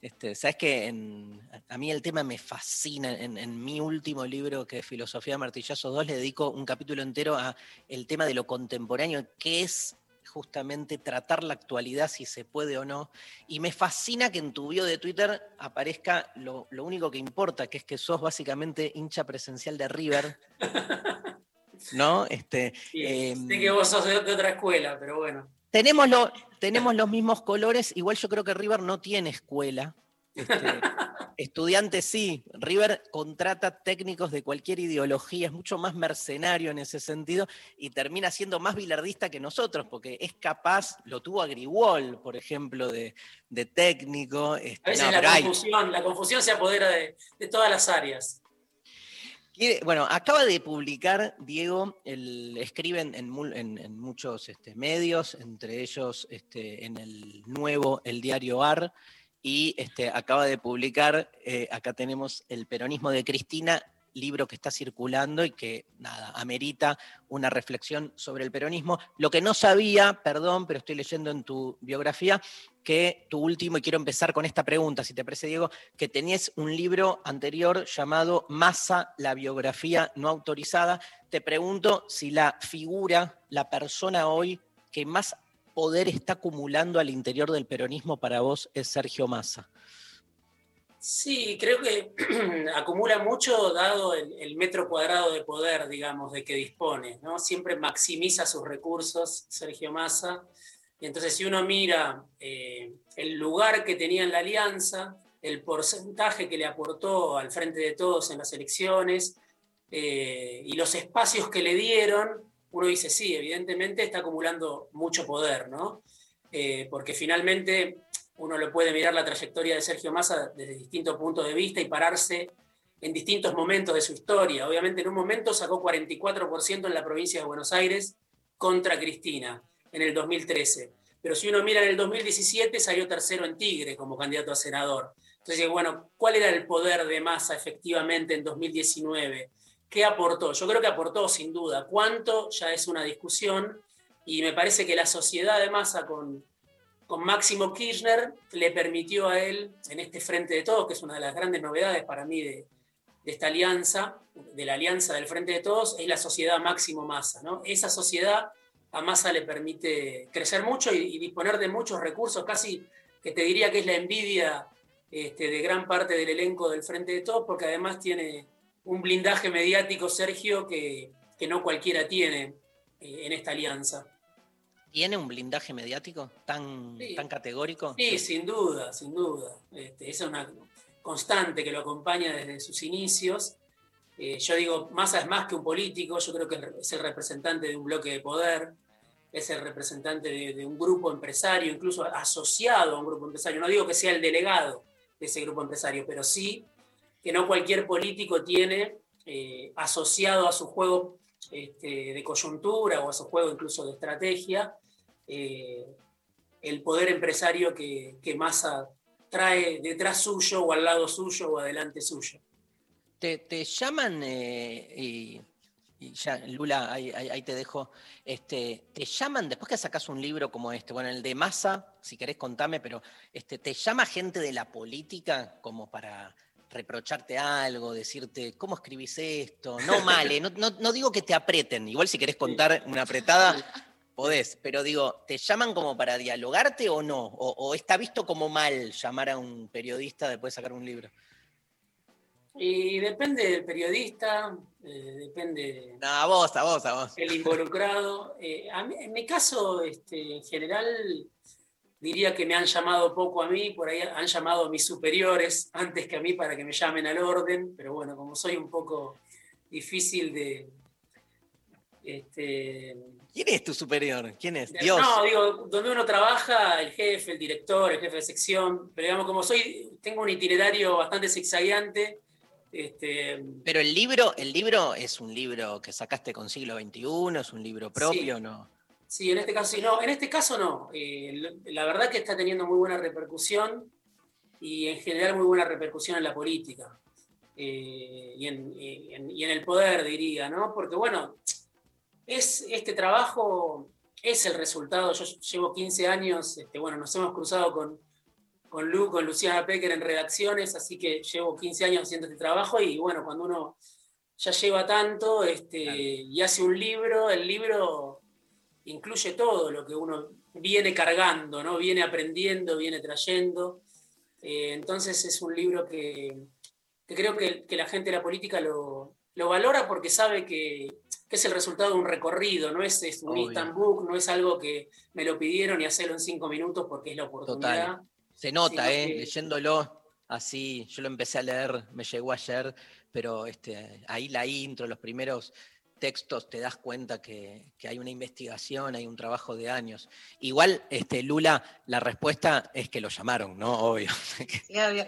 S1: Este, Sabes que en- a mí el tema me fascina. En, en mi último libro, que es Filosofía de Martillazos 2, le dedico un capítulo entero a el tema de lo contemporáneo, que es justamente tratar la actualidad si se puede o no. Y me fascina que en tu bio de Twitter aparezca lo, lo único que importa, que es que sos básicamente hincha presencial de River. [LAUGHS] ¿No? Este, em,
S25: Sé que vos sos de, de otra escuela, pero bueno.
S1: tenemos, lo- tenemos los mismos colores, igual yo creo que River no tiene escuela. Este, [LAUGHS] estudiantes sí, River contrata técnicos de cualquier ideología, es mucho más mercenario en ese sentido y termina siendo más bilardista que nosotros, porque es capaz, lo tuvo a Grigol, por ejemplo, de, de técnico. este,
S25: A veces
S1: no,
S25: la,
S1: hay-
S25: confusión, la confusión se apodera de, de todas las áreas.
S1: Bueno, acaba de publicar, Diego, el, escribe en, en mu- en- en muchos este, medios, entre ellos este, en el nuevo, el diario AR, y este, acaba de publicar, eh, acá tenemos El peronismo de Cristina, libro que está circulando y que, nada, amerita una reflexión sobre el peronismo. Lo que no sabía, perdón, pero estoy leyendo en tu biografía, que tu último, y quiero empezar con esta pregunta, si te parece, Diego, que tenías un libro anterior llamado Masa, la biografía no autorizada. Te pregunto si la figura, la persona hoy que más poder está acumulando al interior del peronismo para vos es Sergio Massa.
S25: Sí, creo que [CLEARS THROAT] acumula mucho dado el, metro cuadrado de poder, digamos, de que dispone, ¿no? Siempre maximiza sus recursos, Sergio Massa. Y entonces, si uno mira eh, el lugar que tenía en la alianza, el porcentaje que le aportó al frente de todos en las elecciones eh, y los espacios que le dieron, uno dice, sí, evidentemente está acumulando mucho poder, ¿no? Eh, porque finalmente uno lo puede mirar la trayectoria de Sergio Massa desde distintos puntos de vista y pararse en distintos momentos de su historia. Obviamente en un momento sacó 44% en la provincia de Buenos Aires contra Cristina en el 2013. Pero si uno mira en el 2017 salió tercero en Tigre como candidato a senador. Entonces, bueno, ¿cuál era el poder de masa efectivamente en 2019? ¿Qué aportó? Yo creo que aportó sin duda. ¿Cuánto? Ya es una discusión. Y me parece que la sociedad de masa con, con Máximo Kirchner le permitió a él, en este Frente de Todos, que es una de las grandes novedades para mí de, esta alianza, de la alianza del Frente de Todos, es la sociedad Máximo Masa. ¿no? Esa sociedad a Massa le permite crecer mucho y, y disponer de muchos recursos, casi que te diría que es la envidia este, de gran parte del elenco del Frente de Todos, porque además tiene un blindaje mediático, Sergio, que, que no cualquiera tiene eh, en esta alianza.
S1: ¿Tiene un blindaje mediático tan,
S25: Sí.
S1: tan categórico?
S25: Sí, sin duda, sin duda. Este, esa es una constante que lo acompaña desde sus inicios. Eh, yo digo, Massa es más que un político, yo creo que es el representante de un bloque de poder, es el representante de, de un grupo empresario, incluso asociado a un grupo empresario. No digo que sea el delegado de ese grupo empresario, pero sí que no cualquier político tiene eh, asociado a su juego este, de coyuntura o a su juego incluso de estrategia, eh, el poder empresario que, que Massa trae detrás suyo o al lado suyo o adelante suyo.
S1: Te, te llaman, eh, y, ya, Lula, ahí, te dejo, este, te llaman, después que sacas un libro como este, bueno, el de Massa, si querés contame, pero este, te llama gente de la política como para reprocharte algo, decirte, ¿cómo escribís esto? No mal, eh, no, no- no digo que te aprieten, igual si querés contar una apretada, podés, pero digo, ¿te llaman como para dialogarte o no? ¿O, o está visto como mal llamar a un periodista después de sacar un libro?
S25: Y depende del periodista, eh, depende
S1: No, a vos, a vos, a vos.
S25: el involucrado. Eh, a mí- en mi caso, este, en general, diría que me han llamado poco a mí, por ahí han llamado a mis superiores antes que a mí para que me llamen al orden, pero bueno, como soy un poco difícil de... Este,
S1: ¿Quién es tu superior? ¿Quién es?
S25: de-
S1: Dios.
S25: No, digo, donde uno trabaja, el jefe, el director, el jefe de sección, pero digamos, como soy, tengo un itinerario bastante zigzagueante, este,
S1: Pero el libro, el libro es un libro que sacaste con siglo XXI, es un libro propio,
S25: Sí.
S1: ¿no?
S25: Sí, en este caso sí. No, en este caso no. Eh, la verdad que está teniendo muy buena repercusión y en general muy buena repercusión en la política eh, y, en, y en- y en el poder, diría, ¿no? Porque bueno, es, este trabajo es el resultado. Yo llevo 15 años, este, bueno, nos hemos cruzado con, con Lu, con Luciana Pecker en redacciones, así que llevo 15 años haciendo este trabajo y bueno, cuando uno ya lleva tanto este, y hace un libro, el libro incluye todo lo que uno viene cargando, ¿no? viene aprendiendo, viene trayendo. Eh, entonces es un libro que, que creo que, que la gente de la política lo, lo valora porque sabe que, que es el resultado de un recorrido, no es, es un
S1: Obvio.
S25: instant book, no es algo que me lo pidieron y hacerlo en cinco minutos porque es la oportunidad.
S1: Total. Se nota, ¿eh? Leyéndolo así, yo lo empecé a leer, me llegó ayer, pero este, ahí la intro, los primeros textos, te das cuenta que, que hay una investigación, hay un trabajo de años. Igual, este, Lula, la respuesta es que lo llamaron, ¿no? Obvio. [LAUGHS]
S3: Sí, obvio.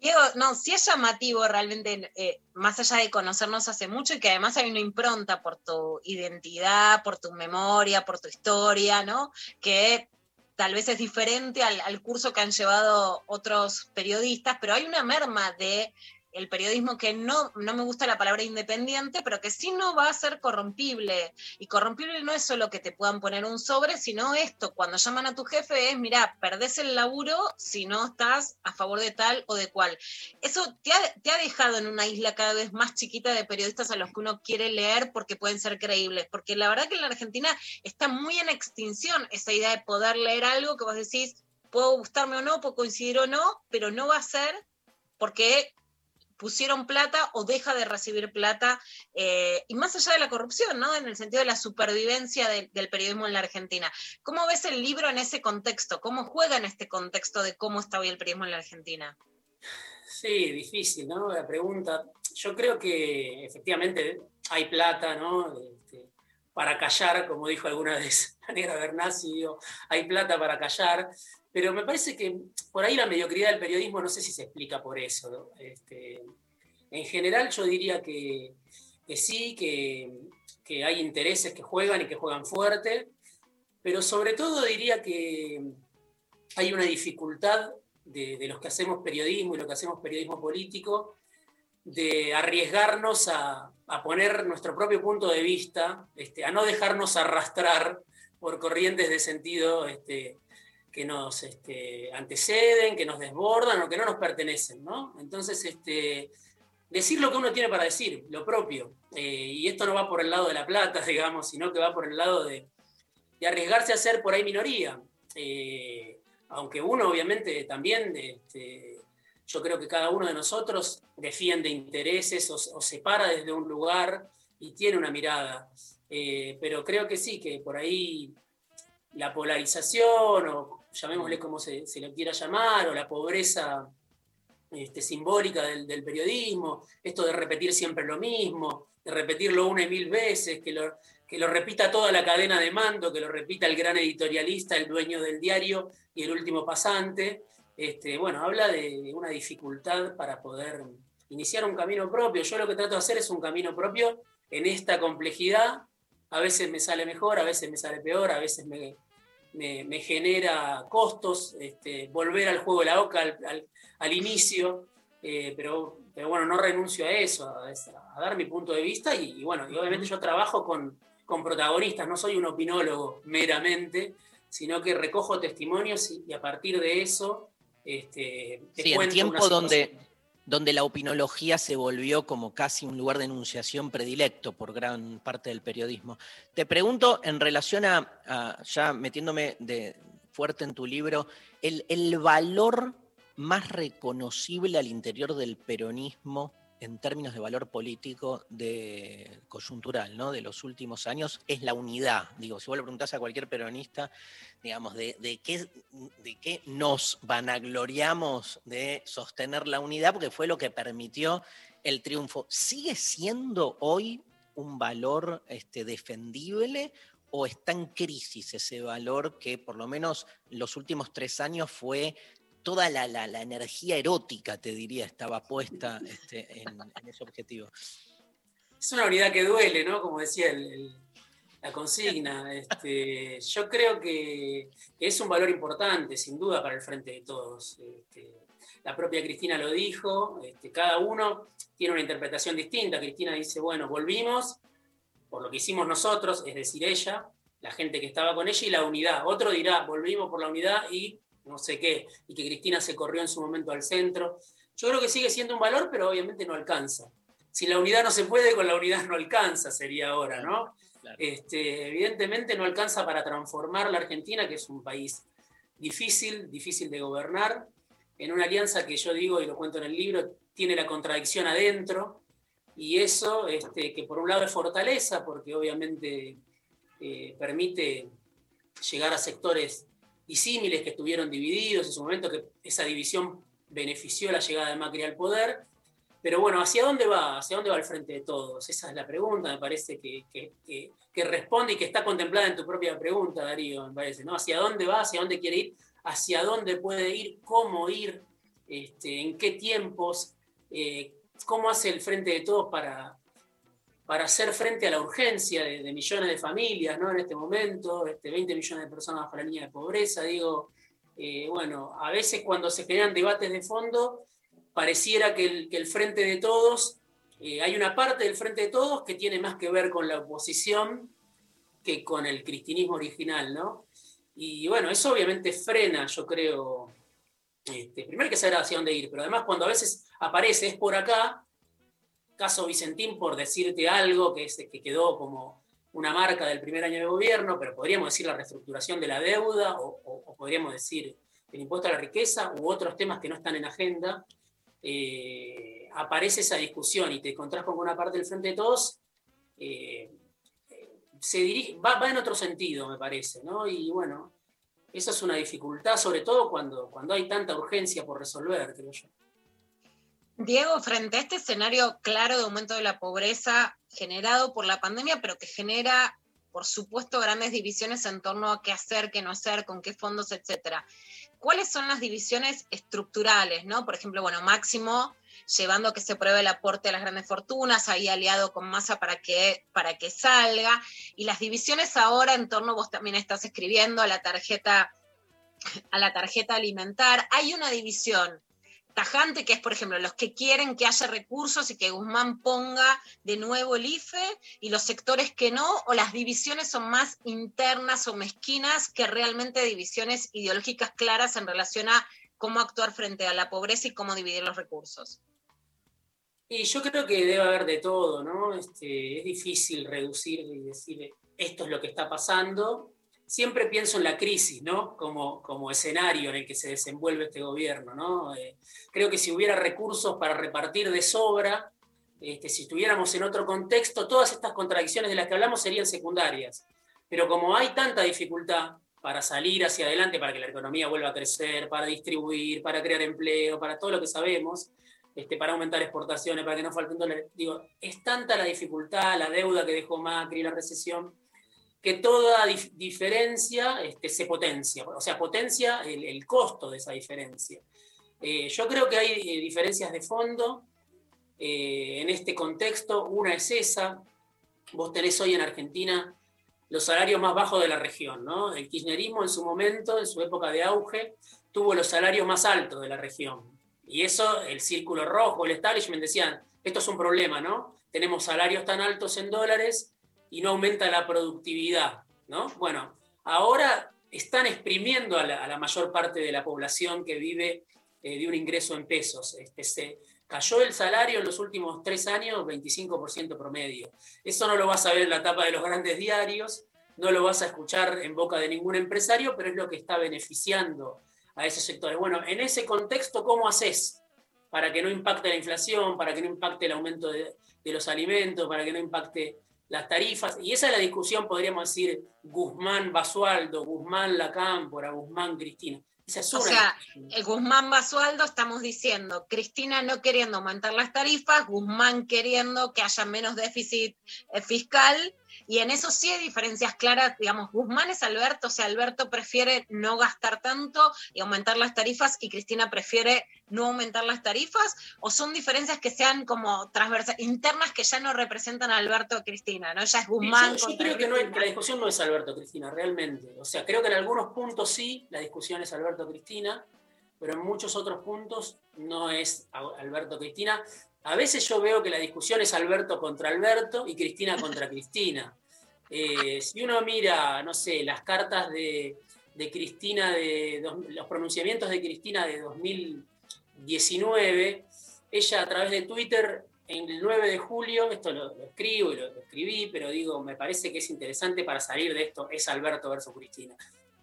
S3: Diego, no, sí es llamativo realmente, eh, más allá de conocernos hace mucho y que además hay una impronta por tu identidad, por tu memoria, por tu historia, ¿no? Que tal vez es diferente al, al curso que han llevado otros periodistas, pero hay una merma de el periodismo que no, no me gusta la palabra independiente, pero que sí no va a ser corrompible. Y corrompible no es solo que te puedan poner un sobre, sino esto, cuando llaman a tu jefe es, mira, perdés el laburo si no estás a favor de tal o de cual. Eso te ha, te ha dejado en una isla cada vez más chiquita de periodistas a los que uno quiere leer porque pueden ser creíbles, porque la verdad que en la Argentina está muy en extinción esa idea de poder leer algo que vos decís, puedo gustarme o no, puedo coincidir o no, pero no va a ser porque pusieron plata o deja de recibir plata, eh, y más allá de la corrupción, ¿no? En el sentido de la supervivencia de- del periodismo en la Argentina. ¿Cómo ves el libro en ese contexto? ¿Cómo juega en este contexto de cómo está hoy el periodismo en la Argentina?
S25: Sí, difícil, ¿no? La pregunta. Yo creo que efectivamente hay plata, ¿no? Para callar, como dijo alguna vez [LAUGHS] la negra hay plata para callar, pero me parece que por ahí la mediocridad del periodismo no sé si se explica por eso. Este, en general yo diría que, sí, que, hay intereses que juegan y que juegan fuerte, pero sobre todo diría que hay una dificultad de, de los que hacemos periodismo y los que hacemos periodismo político, de arriesgarnos a, a poner nuestro propio punto de vista, este, a no dejarnos arrastrar por corrientes de sentido este, que nos este, anteceden, que nos desbordan o que no nos pertenecen, ¿no? Entonces, decir lo que uno tiene para decir, lo propio. Eh, y esto no va por el lado de la plata, [LAUGHS] digamos, sino que va por el lado de, arriesgarse a ser por ahí minoría. Eh, aunque uno obviamente también, yo creo que cada uno de nosotros defiende intereses o, o se para desde un lugar y tiene una mirada. Eh, pero creo que sí, que por ahí la polarización, o llamémosle como se, se lo quiera llamar, o la pobreza este, simbólica del, del periodismo, esto de repetir siempre lo mismo, de repetirlo una y mil veces, que lo, que lo repita toda la cadena de mando, que lo repita el gran editorialista, el dueño del diario y el último pasante, este, bueno, habla de una dificultad para poder iniciar un camino propio. Yo lo que trato de hacer es un camino propio en esta complejidad. A veces me sale mejor, a veces me sale peor, a veces me, me, me genera costos, este, volver al juego de la OCA al, al, al inicio, eh, pero, pero, bueno, no renuncio a eso, a, a dar mi punto de vista y, y, bueno, y obviamente yo trabajo con, con protagonistas, no soy un opinólogo meramente, sino que recojo testimonios y, y a partir de eso este, te
S1: sí, en tiempo donde, donde la opinología se volvió como casi un lugar de enunciación predilecto por gran parte del periodismo. Te pregunto en relación a, a ya metiéndome de fuerte en tu libro, el, el valor más reconocible al interior del peronismo en términos de valor político de coyuntural, ¿no? De los últimos años, es la unidad. Digo, si vos le preguntás a cualquier peronista, digamos, de, de, qué, de qué nos vanagloriamos de sostener la unidad, porque fue lo que permitió el triunfo. ¿Sigue siendo hoy un valor este, defendible o está en crisis ese valor que por lo menos los últimos tres años fue toda la, energía erótica, te diría, estaba puesta este, en, ese objetivo.
S25: Es una unidad que duele, ¿no? Como decía la consigna. Este, yo creo que es un valor importante, sin duda, para el frente de todos. Este, la propia Cristina lo dijo, cada uno tiene una interpretación distinta. Cristina dice, bueno, volvimos por lo que hicimos nosotros, es decir, ella, la gente que estaba con ella y la unidad. Otro dirá, volvimos por la unidad y no sé qué, y que Cristina se corrió en su momento al centro. Yo creo que sigue siendo un valor, pero obviamente no alcanza. Si la unidad no se puede, con la unidad no alcanza, sería ahora, ¿no? Claro. Este, evidentemente no alcanza para transformar la Argentina, que es un país difícil, difícil de gobernar, en una alianza que yo digo, y lo cuento en el libro, tiene la contradicción adentro, y eso, este, que por un lado es fortaleza, porque obviamente eh, permite llegar a sectores disímiles que estuvieron divididos en su momento, que esa división benefició la llegada de Macri al poder. Pero bueno, ¿hacia dónde va? ¿Hacia dónde va el frente de todos? Esa es la pregunta, me parece que, que, que, responde y que está contemplada en tu propia pregunta, Darío, me parece, ¿no? ¿Hacia dónde va? ¿Hacia dónde quiere ir? ¿Hacia dónde puede ir? ¿Cómo ir? Este, ¿En qué tiempos? Eh, ¿Cómo hace el frente de todos para, para hacer frente a la urgencia de, de, millones de familias ¿no? en este momento, este, 20 millones de personas bajo la línea de pobreza. Digo, eh, bueno, a veces cuando se generan debates de fondo, pareciera que el, frente de todos, eh, hay una parte del frente de todos que tiene más que ver con la oposición que con el cristianismo original, ¿no? Y bueno, eso obviamente frena, yo creo, este, primero hay que saber hacia dónde ir, pero además cuando a veces aparece es por acá, caso Vicentín por decirte algo que, es, que quedó como una marca del primer año de gobierno, pero podríamos decir la reestructuración de la deuda o, podríamos decir el impuesto a la riqueza u otros temas que no están en agenda, eh, aparece esa discusión y te encontrás con una parte del Frente de Todos, eh, se dirige, va, en otro sentido, me parece, ¿no? Y bueno, eso es una dificultad, sobre todo cuando, cuando hay tanta urgencia por resolver, creo yo.
S3: Diego, frente a este escenario claro de aumento de la pobreza generado por la pandemia, pero que genera, por supuesto, grandes divisiones en torno a qué hacer, qué no hacer, con qué fondos, etcétera. ¿Cuáles son las divisiones estructurales? ¿no? Por ejemplo, bueno, Máximo llevando a que se pruebe el aporte a las grandes fortunas, ahí aliado con Massa para que, para que salga, y las divisiones ahora en torno, vos también estás escribiendo a la tarjeta a la tarjeta alimentar. Hay una división tajante que es, por ejemplo, los que quieren que haya recursos y que Guzmán ponga de nuevo el IFE y los sectores que no, o las divisiones son más internas o mezquinas que realmente divisiones ideológicas claras en relación a cómo actuar frente a la pobreza y cómo dividir los recursos.
S25: Y yo creo que debe haber de todo, ¿no? Este, es difícil reducir y decir esto es lo que está pasando. Siempre pienso en la crisis, ¿no? Como, como escenario en el que se desenvuelve este gobierno, ¿no? Eh, creo que si hubiera recursos para repartir de sobra, este, si estuviéramos en otro contexto, todas estas contradicciones de las que hablamos serían secundarias. Pero como hay tanta dificultad para salir hacia adelante, para que la economía vuelva a crecer, para distribuir, para crear empleo, para todo lo que sabemos, este, para aumentar exportaciones, para que no falten dólares. Digo, es tanta la dificultad, la deuda que dejó Macri, la recesión, que toda dif- diferencia este, se potencia, o sea, potencia el, el costo de esa diferencia. Eh, yo creo que hay eh, diferencias de fondo eh, en este contexto. Una es esa. Vos tenés hoy en Argentina los salarios más bajos de la región, ¿no? El kirchnerismo en su momento, en su época de auge, tuvo los salarios más altos de la región. Y eso, el círculo rojo, el establishment decían, esto es un problema, ¿no? Tenemos salarios tan altos en dólares y no aumenta la productividad, ¿no? Bueno, ahora están exprimiendo a la, mayor parte de la población que vive eh, de un ingreso en pesos. Este, se cayó el salario en los últimos tres años 25% promedio. Eso no lo vas a ver en la tapa de los grandes diarios, no lo vas a escuchar en boca de ningún empresario, pero es lo que está beneficiando a esos sectores. Bueno, en ese contexto, ¿cómo haces para que no impacte la inflación, para que no impacte el aumento de los alimentos, para que no impacte las tarifas? Y esa es la discusión, podríamos decir, Guzmán Basualdo, Guzmán La Cámpora, Guzmán Cristina. Esa es
S3: O
S25: una
S3: sea,
S25: discusión.
S3: el Guzmán Basualdo estamos diciendo, Cristina no queriendo aumentar las tarifas, Guzmán queriendo que haya menos déficit eh, fiscal, y en eso sí hay diferencias claras, digamos, Guzmán es Alberto, o sea, Alberto prefiere no gastar tanto y aumentar las tarifas, y Cristina prefiere no aumentar las tarifas, o son diferencias que sean como transversales, internas que ya no representan a Alberto o Cristina, ¿no? Ya es Guzmán
S25: Yo, yo creo que, no que la discusión no es Alberto Cristina, realmente. O sea, creo que en algunos puntos sí, la discusión es Alberto Cristina, pero en muchos otros puntos no es Alberto Cristina. A veces yo veo que la discusión es Alberto contra Alberto y Cristina contra Cristina. Eh, si uno mira, no sé, las cartas de, Cristina, de, los pronunciamientos de Cristina de 2019, ella a través de Twitter, en el 9 de julio, esto lo, lo escribo y lo, lo escribí, pero digo, me parece que es interesante para salir de esto, es Alberto versus Cristina.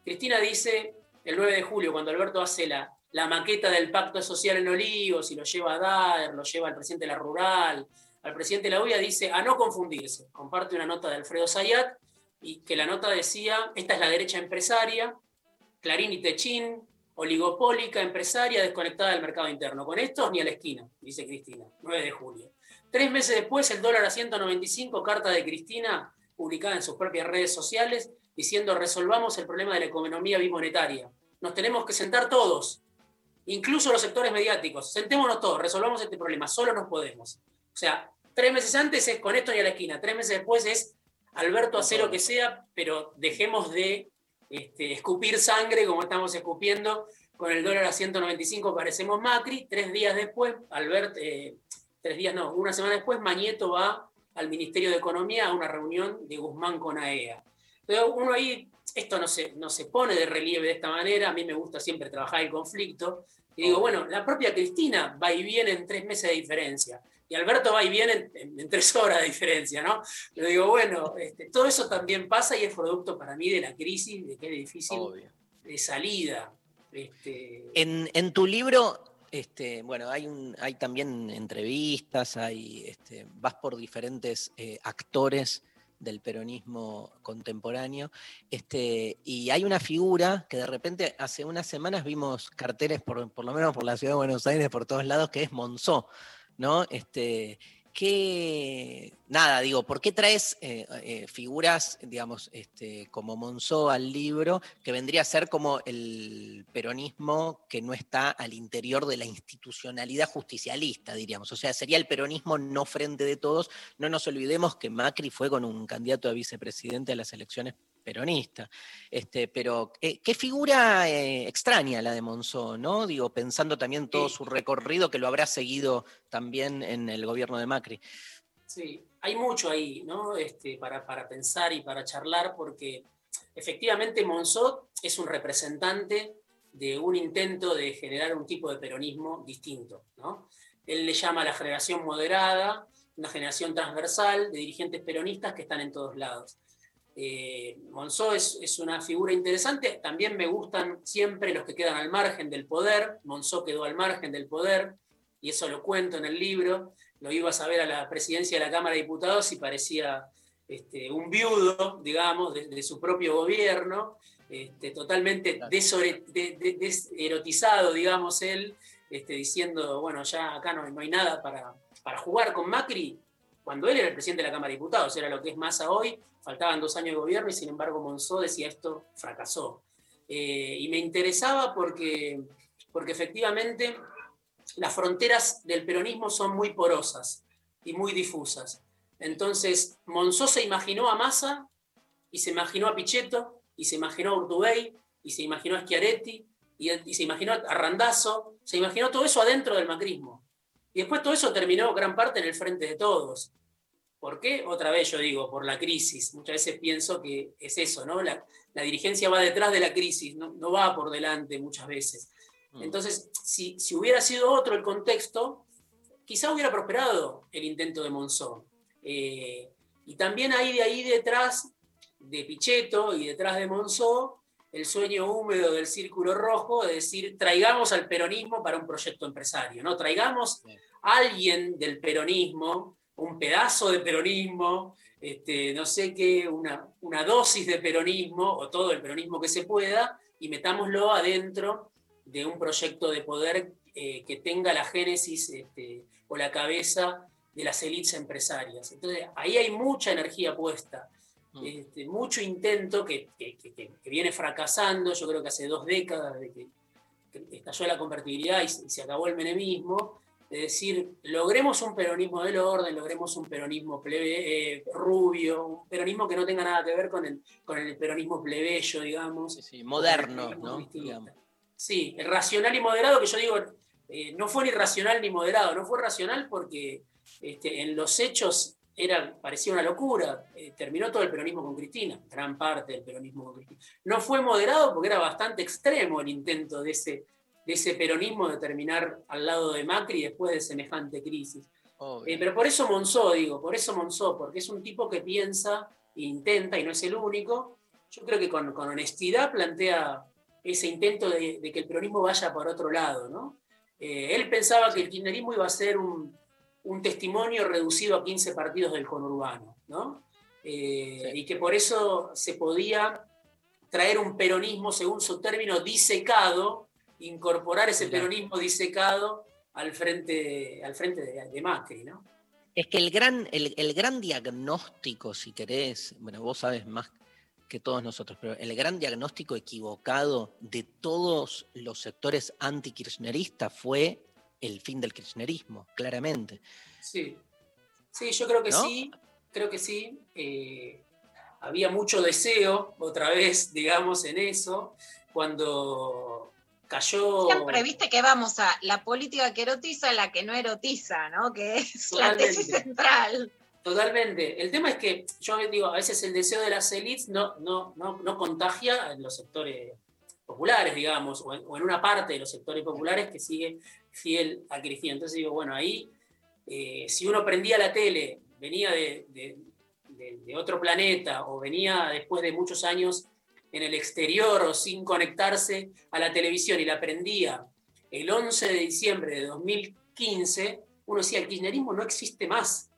S25: Cristina dice, el 9 de julio, cuando Alberto hace la, la maqueta del pacto social en Olivos y lo lleva a Daer, lo lleva al presidente de la Rural, al presidente de la UIA, dice, a no confundirse. Comparte una nota de Alfredo Zayat y que la nota decía, esta es la derecha empresaria, Clarín y Techín, oligopólica, empresaria, desconectada del mercado interno. Con estos ni a la esquina, dice Cristina, 9 de julio. Tres meses después, el dólar a 195, carta de Cristina, publicada en sus propias redes sociales, diciendo resolvamos el problema de la economía bimonetaria. Nos tenemos que sentar todos, incluso los sectores mediáticos. Sentémonos todos, resolvamos este problema, solo nos podemos. O sea, tres meses antes es con esto ni a la esquina, tres meses después es Alberto hace lo que sea, pero dejemos de este, escupir sangre como estamos escupiendo con el dólar a 195, parecemos Macri. Tres días después, Albert, eh, tres días no, una semana después, Mañeto va al Ministerio de Economía a una reunión de Guzmán con AEA. Entonces, uno ahí, esto no se, no se pone de relieve de esta manera, a mí me gusta siempre trabajar el conflicto, y digo, bueno, la propia Cristina va y viene en tres meses de diferencia, y Alberto va y viene en, en- en tres horas de diferencia, ¿no? Pero digo, bueno, este, todo eso también pasa y es producto para mí de la crisis, de que es difícil de salida. Este,
S1: En, en tu libro, este, bueno, hay, un, hay también entrevistas, hay, este, vas por diferentes eh, actores del peronismo contemporáneo, este, y hay una figura que de repente hace unas semanas vimos carteles, por, por lo menos por la ciudad de Buenos Aires, por todos lados, que es Monzó, ¿no? Este, que, nada, digo, ¿por qué traes eh, eh, figuras, digamos, este, como Monzó al libro, que vendría a ser como el peronismo que no está al interior de la institucionalidad justicialista, diríamos? O sea, sería el peronismo no frente de todos. No nos olvidemos que Macri fue con un candidato a vicepresidente a las elecciones peronista. Este, pero eh, qué figura eh, extraña la de Monzó, ¿no? Digo, pensando también todo su recorrido que lo habrá seguido también en el gobierno de Macri.
S25: Sí, hay mucho ahí, ¿no? Este, para, para pensar y para charlar, porque efectivamente Monzó es un representante de un intento de generar un tipo de peronismo distinto, ¿no? Él le llama a la generación moderada, una generación transversal de dirigentes peronistas que están en todos lados. Eh, Monzó es, es una figura interesante, también me gustan siempre los que quedan al margen del poder, Monzó quedó al margen del poder, y eso lo cuento en el libro, lo iba a saber a la presidencia de la Cámara de Diputados y parecía este, un viudo, digamos, de, de su propio gobierno, este, totalmente desore- de- de- deserotizado, digamos, él, este, diciendo, bueno, ya acá no, no hay nada para, para jugar con Macri, cuando él era el presidente de la Cámara de Diputados, era lo que es Massa hoy, faltaban dos años de gobierno y sin embargo Monzó decía esto fracasó. Eh, y me interesaba porque, porque efectivamente las fronteras del peronismo son muy porosas y muy difusas. Entonces, Monzó se imaginó a Massa y se imaginó a Pichetto y se imaginó a Urtubey y se imaginó a Schiaretti y, y se imaginó a Randazzo, se imaginó todo eso adentro del macrismo. Y después todo eso terminó gran parte en el frente de todos. ¿Por qué? Otra vez yo digo, por la crisis. Muchas veces pienso que es eso, ¿no? La, la dirigencia va detrás de la crisis, no, no va por delante muchas veces. Entonces, si, si hubiera sido otro el contexto, quizá hubiera prosperado el intento de Monzón. Eh, y también hay de ahí detrás de Pichetto y detrás de Monzó el sueño húmedo del círculo rojo de decir, traigamos al peronismo para un proyecto empresario, ¿no? Traigamos a alguien del peronismo, un pedazo de peronismo, este, no sé qué, una, una dosis de peronismo o todo el peronismo que se pueda y metámoslo adentro de un proyecto de poder eh, que tenga la génesis este, o la cabeza de las élites empresarias. Entonces, ahí hay mucha energía puesta, este, mucho intento que, que- que- que- que viene fracasando, yo creo que hace dos décadas de que, estalló la convertibilidad y, se- y se acabó el menemismo, de decir, logremos un peronismo del orden, logremos un peronismo plebe, eh, rubio, un peronismo que no tenga nada que ver con el, con el peronismo plebeyo, digamos.
S1: moderno,
S25: Con el
S1: ¿no? Digamos.
S25: Sí, el racional y moderado, que yo digo, eh, no fue ni racional ni moderado, no fue racional porque este, en los hechos era, parecía una locura. Eh, terminó todo el peronismo con Cristina, gran parte del peronismo con Cristina. No fue moderado porque era bastante extremo el intento de ese, de ese peronismo de terminar al lado de Macri después de semejante crisis. Eh, pero por eso Monzó, digo, por eso Monzó, porque es un tipo que piensa, intenta, y no es el único, yo creo que con, con honestidad plantea ese intento de, de que el peronismo vaya por otro lado, ¿no? Eh, él pensaba que el kirchnerismo iba a ser un, un testimonio reducido a 15 partidos del conurbano, ¿no? Eh, Y que por eso se podía traer un peronismo, según su término, disecado, incorporar ese peronismo disecado al frente, al frente de, de Macri, ¿no?
S1: Es que el gran, el, el gran diagnóstico, si querés, bueno, vos sabes más que todos nosotros, pero el gran diagnóstico equivocado de todos los sectores antikirchneristas fue el fin del kirchnerismo, claramente.
S25: Sí, sí, yo creo que
S1: ¿No?
S25: sí, creo que sí. Eh, había mucho deseo, otra vez, [LAUGHS] digamos, en eso, cuando cayó...
S3: Siempre viste que vamos a la política que erotiza, la que no erotiza, ¿no? Que es la tesis
S25: Totalmente.
S3: central.
S25: Totalmente. El tema es que yo digo, a veces el deseo de las élites no, no, no, no contagia en los sectores populares, digamos, o en, una parte de los sectores populares que sigue fiel a Cristina. Entonces digo, bueno, ahí, eh, si uno prendía la tele, venía de- de otro planeta o venía después de muchos años en el exterior o sin conectarse a la televisión y la prendía el 11 de diciembre de 2015, uno decía, el kirchnerismo no existe más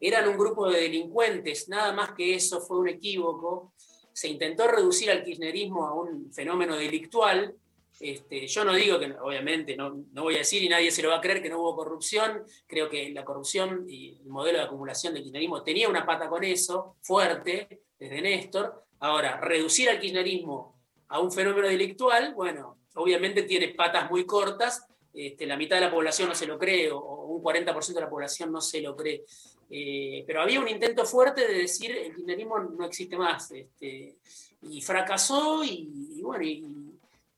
S25: eran un grupo de delincuentes, nada más que eso fue un equívoco. Se intentó reducir al kirchnerismo a un fenómeno delictual. Este, yo no digo que, obviamente, no, no voy a decir y nadie se lo va a creer que no hubo corrupción. Creo que la corrupción y el modelo de acumulación del kirchnerismo tenía una pata con eso, fuerte, desde Néstor. Ahora, reducir al kirchnerismo a un fenómeno delictual, bueno, obviamente tiene patas muy cortas este, la mitad de la población no se lo cree, o, o un 40% de la población no se lo cree. Eh, pero había un intento fuerte de decir el kirchnerismo no existe más. este, y fracasó y, y bueno, y,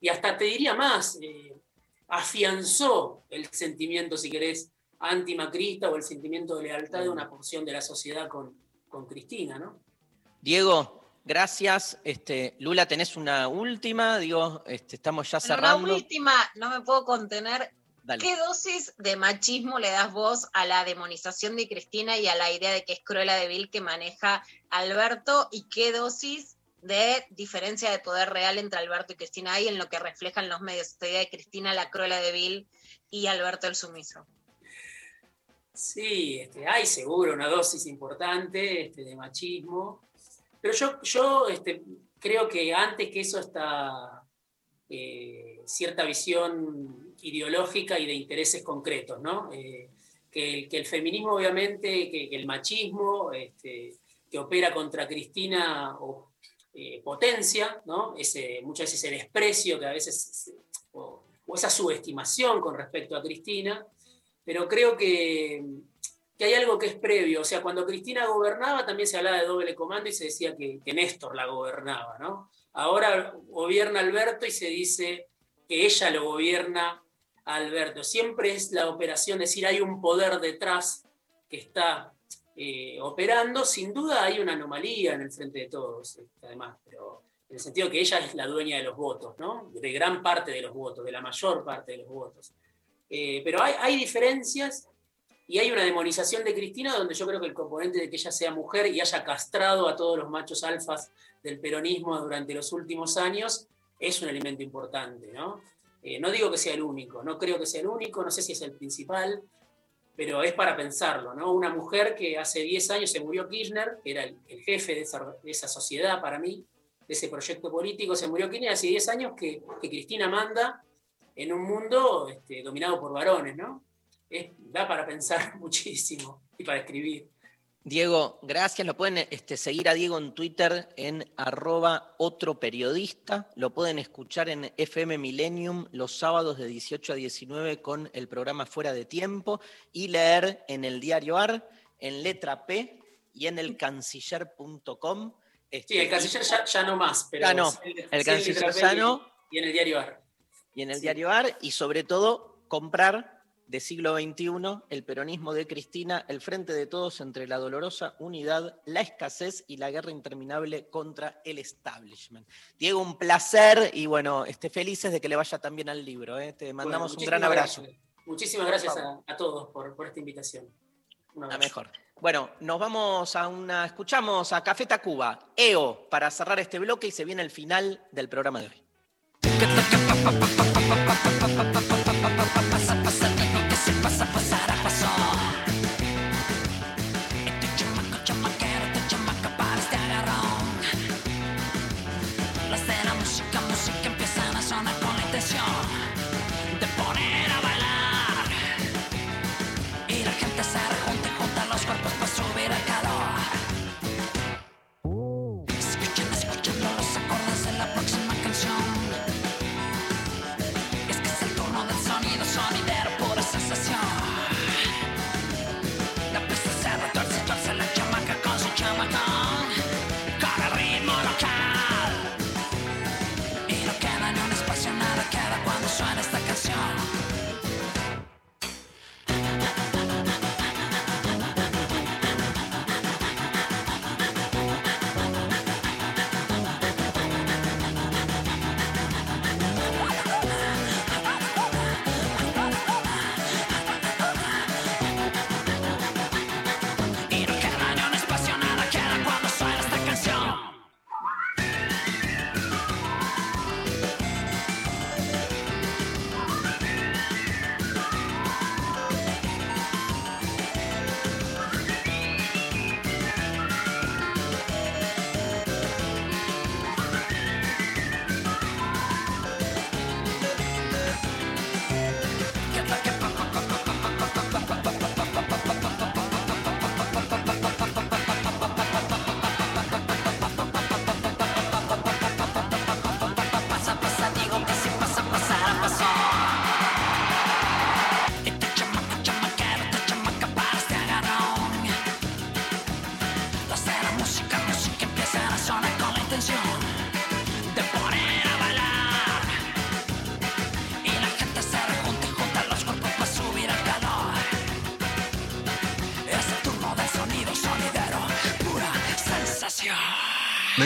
S25: y hasta te diría más, eh, afianzó el sentimiento, si querés, antimacrista o el sentimiento de lealtad de una porción de la sociedad con, con Cristina, ¿no?
S1: Diego, gracias. Este, Lula, tenés una última, digo, este, estamos ya
S3: Bueno,
S1: cerrando.
S3: Una última, no me puedo contener.
S1: Dale.
S3: ¿Qué dosis de machismo le das vos a la demonización de Cristina y a la idea de que es Cruella de Vil que maneja Alberto? ¿Y qué dosis de diferencia de poder real entre Alberto y Cristina hay en lo que reflejan los medios? Esta idea de Cristina la Cruella de Vil y Alberto el sumiso.
S25: Sí, este, hay seguro una dosis importante este, de machismo, pero yo, yo este, creo que antes que eso está eh, cierta visión ideológica y de intereses concretos, ¿no? Eh, que, el- feminismo, obviamente, que, el machismo este, que opera contra Cristina o eh, potencia, ¿no? Ese, muchas veces el desprecio que a veces, o, esa subestimación con respecto a Cristina, pero creo que, que hay algo que es previo. O sea, cuando Cristina gobernaba también se hablaba de doble comando y se decía que, que Néstor la gobernaba, ¿no? Ahora gobierna Alberto y se dice que ella lo gobierna Alberto. Siempre es la operación, es decir, hay un poder detrás que está eh, operando. Sin duda hay una anomalía en el frente de todos, este, además, pero en el sentido que ella es la dueña de los votos, ¿no? De gran parte de los votos, de la mayor parte de los votos. Eh, pero hay, hay diferencias y hay una demonización de Cristina donde yo creo que el componente de que ella sea mujer y haya castrado a todos los machos alfas del peronismo durante los últimos años es un elemento importante, ¿no? Eh, no digo que sea el único, no creo que sea el único, no sé si es el principal, pero es para pensarlo, ¿no? Una mujer que hace 10 años se murió Kirchner, que era el, jefe de esa, sociedad para mí, de ese proyecto político, se murió Kirchner hace 10 años que, Cristina manda en un mundo este, dominado por varones, ¿no? Da para pensar [LAUGHS] muchísimo y para escribir.
S1: Diego, gracias. Lo pueden este, seguir a Diego en Twitter en arroba otro periodista. Lo pueden escuchar en FM Millennium los sábados de 18 a 19 con el programa Fuera de Tiempo y leer en el diario AR, en letra P y en el canciller.com.
S25: Sí, el canciller ya, ya no más, pero
S1: Ya no, el canciller ya no.
S25: Y en el diario AR.
S1: y en el diario AR y sobre todo comprar de siglo XXI el peronismo de Cristina, el frente de todos entre la dolorosa unidad, la escasez y la guerra interminable contra el establishment. Diego, un placer y bueno, esté felices de que le vaya tan bien al libro. ¿eh? Te mandamos
S25: Bueno,
S1: un gran abrazo.
S25: gracias. Muchísimas gracias a, a todos por, por esta invitación.
S1: La mejor. Bueno, nos vamos a una, escuchamos a Café Tacuba, EO, para cerrar este bloque y se viene el final del programa de hoy. [LAUGHS]
S10: se pasa,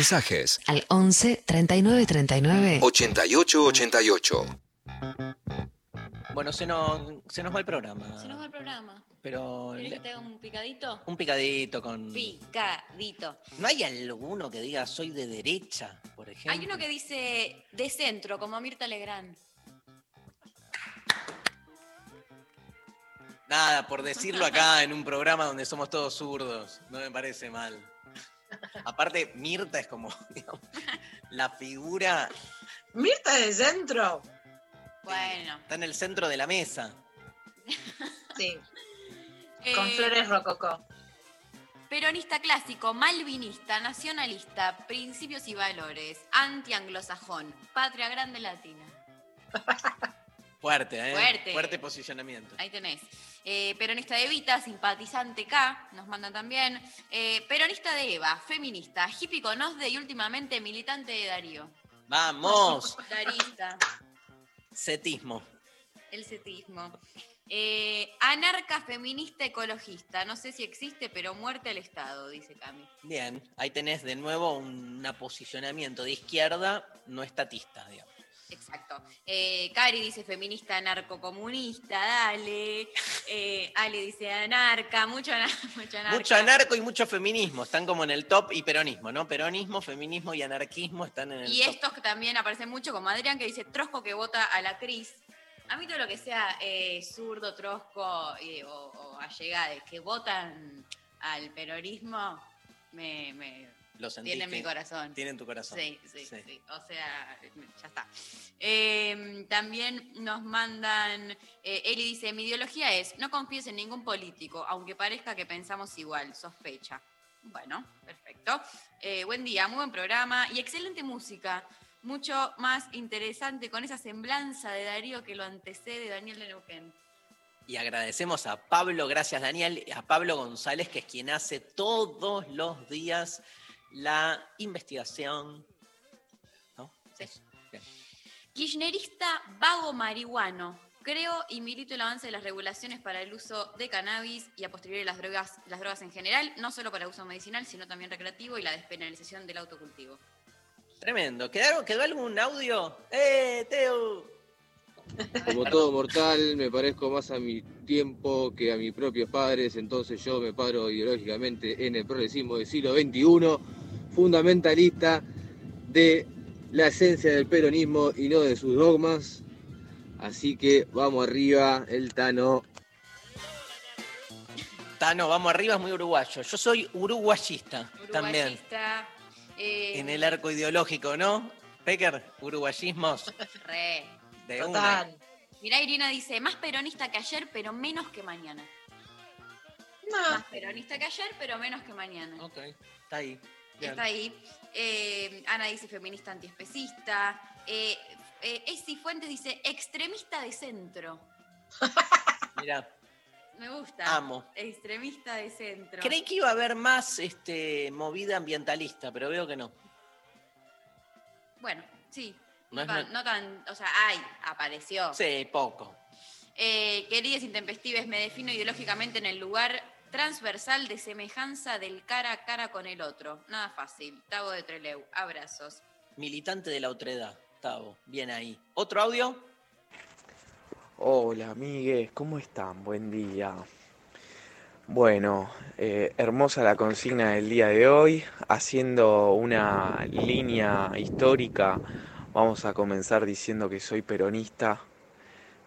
S6: Mensajes
S11: Al 11 39 39
S6: 88 88.
S1: Bueno, se nos, se nos va el programa.
S2: Se nos va el programa.
S1: Pero
S2: ¿Querés que te haga un picadito?
S1: un picadito con.
S2: Picadito.
S1: ¿No hay alguno que diga soy de derecha, por ejemplo?
S2: Hay uno que dice de centro, como Mirta Legrand.
S1: Nada, por decirlo acá en un programa donde somos todos zurdos. No me parece mal. Aparte, Mirta es como [LAUGHS] digamos, la figura.
S3: Mirta de centro.
S2: Bueno.
S1: Está en el centro de la mesa.
S3: Sí. Con
S2: Eh,
S3: flores rococó.
S2: Peronista clásico, malvinista, nacionalista, principios y valores, anti-anglosajón, patria grande latina.
S1: Fuerte, ¿eh?
S2: Fuerte.
S1: Fuerte posicionamiento.
S2: Ahí tenés. Eh, peronista de Evita, simpatizante K, nos mandan también. Eh, peronista de Eva, feminista, hippie con OSDE y últimamente militante de Darío.
S1: Vamos. [LAUGHS]
S2: Darista,
S1: Cetismo.
S2: el cetismo. Eh, anarca feminista ecologista, no sé si existe, pero muerte al Estado, dice Cami.
S1: Bien, ahí tenés de nuevo un posicionamiento de izquierda no estatista, digamos.
S2: Exacto. Eh, Cari dice feminista anarcocomunista, dale. Eh, Ale dice anarca, mucho, [LAUGHS] mucho anarca.
S1: Mucho anarco y mucho feminismo, están como en el top y peronismo, ¿no? Peronismo, feminismo y anarquismo están en el
S2: Y
S1: top.
S2: estos que también aparecen mucho, como Adrián, que dice Trosco que vota a la Cris. A mí todo lo que sea eh, zurdo, Trosco y- o, o allegades que votan al peronismo, me, me
S1: Lo sentís
S2: tienen mi corazón.
S1: Tienen tu corazón.
S2: Sí, sí, sí, O sea, ya está. Eh, también nos mandan, eh, Eli dice, mi ideología es, no confíes en ningún político, aunque parezca que pensamos igual, sospecha. Bueno, perfecto. Eh, buen día, muy buen programa y excelente música. Mucho más interesante con esa semblanza de Darío que lo antecede Daniel de Neuquén.
S1: Y agradecemos a Pablo, gracias Daniel, a Pablo González, que es quien hace todos los días la investigación. ¿No? Bien.
S2: Kirchnerista vago marihuano. Creo y milito el avance de las regulaciones para el uso de cannabis y a posteriori las drogas, las drogas en general, no solo para uso medicinal, sino también recreativo y la despenalización del autocultivo.
S1: Tremendo. ¿Quedaron, ¿Quedó algún audio? ¡Eh, Teo!
S26: Como todo mortal, me parezco más a mi tiempo que a mis propios padres, entonces yo me paro ideológicamente en el progresismo del siglo XXI, fundamentalista de la esencia del peronismo y no de sus dogmas. Así que vamos arriba, el Tano.
S1: Tano, vamos arriba, es muy uruguayo. Yo soy uruguayista también.
S2: Uruguayista, eh,
S1: En el arco ideológico, ¿no? Pecker, uruguayismos. [LAUGHS]
S2: Re.
S1: De
S2: Total. Mirá, Irina dice, más peronista que ayer, pero menos que mañana. Más peronista que ayer, pero menos que mañana.
S1: Ok, está ahí.
S2: Está ahí. Eh, Ana dice feminista antiespecista. Eh, eh, Fuentes dice extremista de centro. [LAUGHS]
S1: Mirá,
S2: Me gusta.
S1: Amo.
S2: Extremista de centro.
S1: creí que iba a haber más este, movida ambientalista, pero veo que no.
S2: Bueno, sí.
S1: No
S2: No,
S1: es
S2: tan,
S1: no-
S2: tan- o sea, ay, apareció.
S1: Sí, poco.
S2: Eh, queridas intempestives, me defino ideológicamente en el lugar transversal de semejanza del cara a cara con el otro. Nada fácil. Tavo de Treleu. Abrazos.
S1: Militante de la otredad, Tavo. Bien ahí. ¿Otro audio?
S27: Hola amigues, ¿cómo están? Buen día. Bueno, eh, hermosa la consigna del día de hoy. Haciendo una línea histórica, vamos a comenzar diciendo que soy peronista,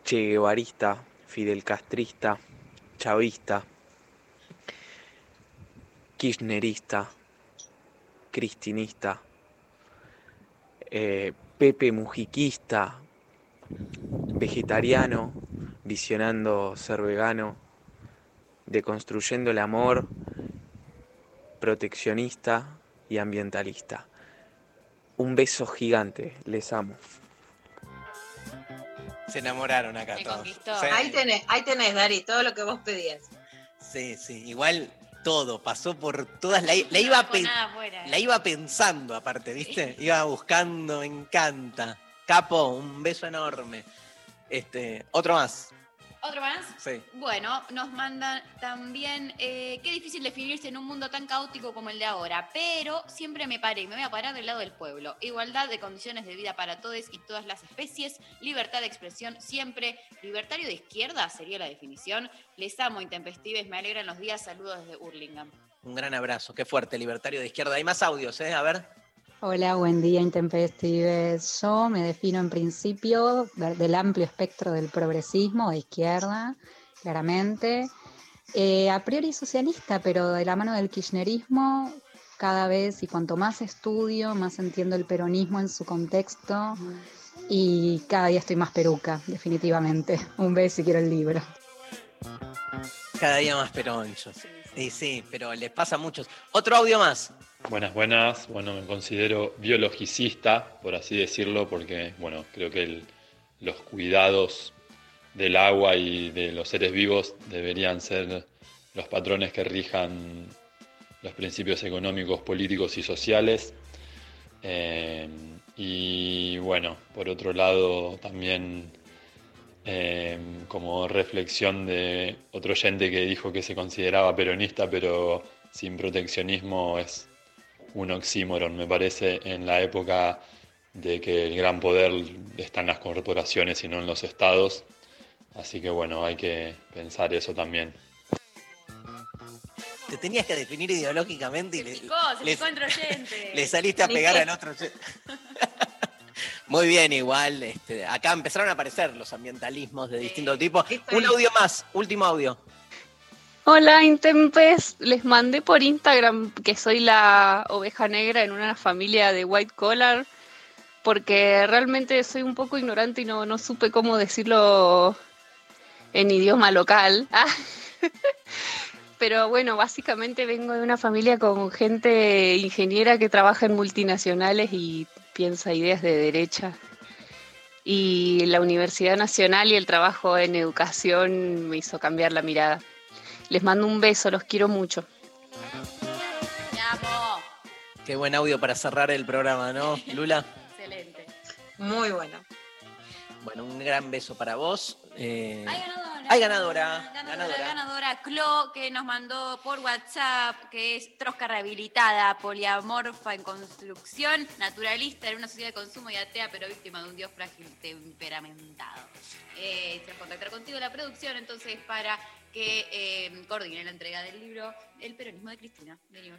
S27: che guevarista, fidel castrista, chavista, kirchnerista, cristinista, eh, Pepe Mujiquista, vegetariano, visionando ser vegano, deconstruyendo el amor, proteccionista y ambientalista. Un beso gigante, les amo.
S1: Se enamoraron acá
S2: Me
S1: todos. Sí,
S3: Ahí tenés, ahí tenés, Dari, todo lo que vos pedías.
S1: sí, sí. Igual todo, pasó por todas. La, la iba,
S2: No
S1: la iba pensando aparte, ¿viste? Iba buscando, me encanta. Capo, un beso enorme. Este, otro más.
S2: ¿Otro más?
S1: Sí.
S2: Bueno, nos mandan también, eh, qué difícil definirse en un mundo tan caótico como el de ahora, pero siempre me paré y me voy a parar del lado del pueblo. Igualdad de condiciones de vida para todos y todas las especies, libertad de expresión siempre. Libertario de izquierda sería la definición. Les amo, intempestives, me alegran los días. Saludos desde Hurlingham.
S1: Un gran abrazo. Qué fuerte, libertario de izquierda. Hay más audios, ¿eh? A ver.
S28: Hola, buen día, intempestives. Yo me defino en principio de- del amplio espectro del progresismo de izquierda, claramente. Eh, a priori socialista, pero de la mano del kirchnerismo, cada vez y cuanto más estudio, más entiendo el peronismo en su contexto y cada día estoy más peruca, definitivamente. Un beso y quiero el libro.
S1: Cada día más peronchos. Sí, sí, pero les pasa a muchos. Otro audio más.
S29: Buenas, buenas. Bueno, me considero biologicista, por así decirlo, porque, bueno, creo que los cuidados del agua y de los seres vivos deberían ser los patrones que rijan los principios económicos, políticos y sociales. Eh, y bueno, por otro lado, también eh, como reflexión de otro oyente que dijo que se consideraba peronista, pero sin proteccionismo es un oxímoron, me parece, en la época de que el gran poder está en las corporaciones y no en los estados. Así que bueno, hay que pensar eso también.
S1: Te tenías que definir ideológicamente y le,
S2: Picó, se
S1: le-
S2: picó [LAUGHS]
S1: le saliste a pegar al otro. [LAUGHS] Muy bien, igual. Este, acá empezaron a aparecer los ambientalismos de distintos tipos. Un audio más, último audio.
S30: Hola Intempes, les mandé por Instagram que soy la oveja negra en una familia de white collar porque realmente soy un poco ignorante y no, no supe cómo decirlo en idioma local. Ah. [LAUGHS] Pero bueno, básicamente vengo de una familia con gente ingeniera que trabaja en multinacionales y piensa ideas de derecha. Y la Universidad Nacional y el trabajo en educación me hizo cambiar la mirada. Les mando un beso, los quiero mucho.
S1: Qué buen audio para cerrar el programa, ¿no, [LAUGHS] Lula?
S2: Excelente.
S3: Muy bueno.
S1: Bueno, un gran beso para vos. Eh.
S2: Hay ganadora.
S1: Ganadora,
S2: ganadora.
S1: ganadora
S2: Clo, que nos mandó por WhatsApp, que es trosca rehabilitada, poliamorfa en construcción, naturalista en una sociedad de consumo y atea, pero víctima de un dios frágil temperamentado. Eh, se va a contactar contigo la producción, entonces, para que eh, coordine la entrega del libro El peronismo de Cristina, de Nino.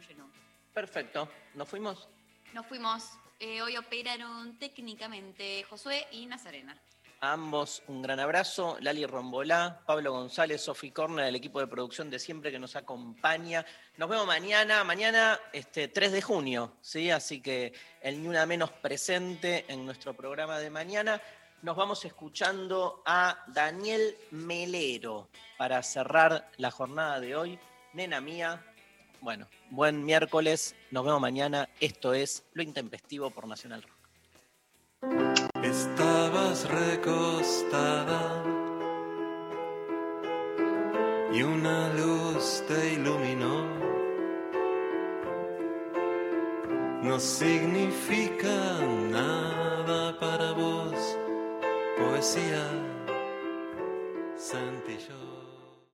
S1: Perfecto. ¿Nos fuimos?
S2: Nos fuimos, eh, hoy operaron técnicamente Josué y Nazarena.
S1: A ambos un gran abrazo. Lali Rombolá, Pablo González, Sofi Corner, el equipo de producción de siempre que nos acompaña. Nos vemos mañana, mañana este, 3 de junio, ¿sí? Así que el Ni Una Menos presente en nuestro programa de mañana. Nos vamos escuchando a Daniel Melero para cerrar la jornada de hoy. Nena mía, bueno, buen miércoles, nos vemos mañana. Esto es Lo Intempestivo por Nacional Rock
S31: recostada y una luz te iluminó. No significa nada para vos, poesía, Santillón.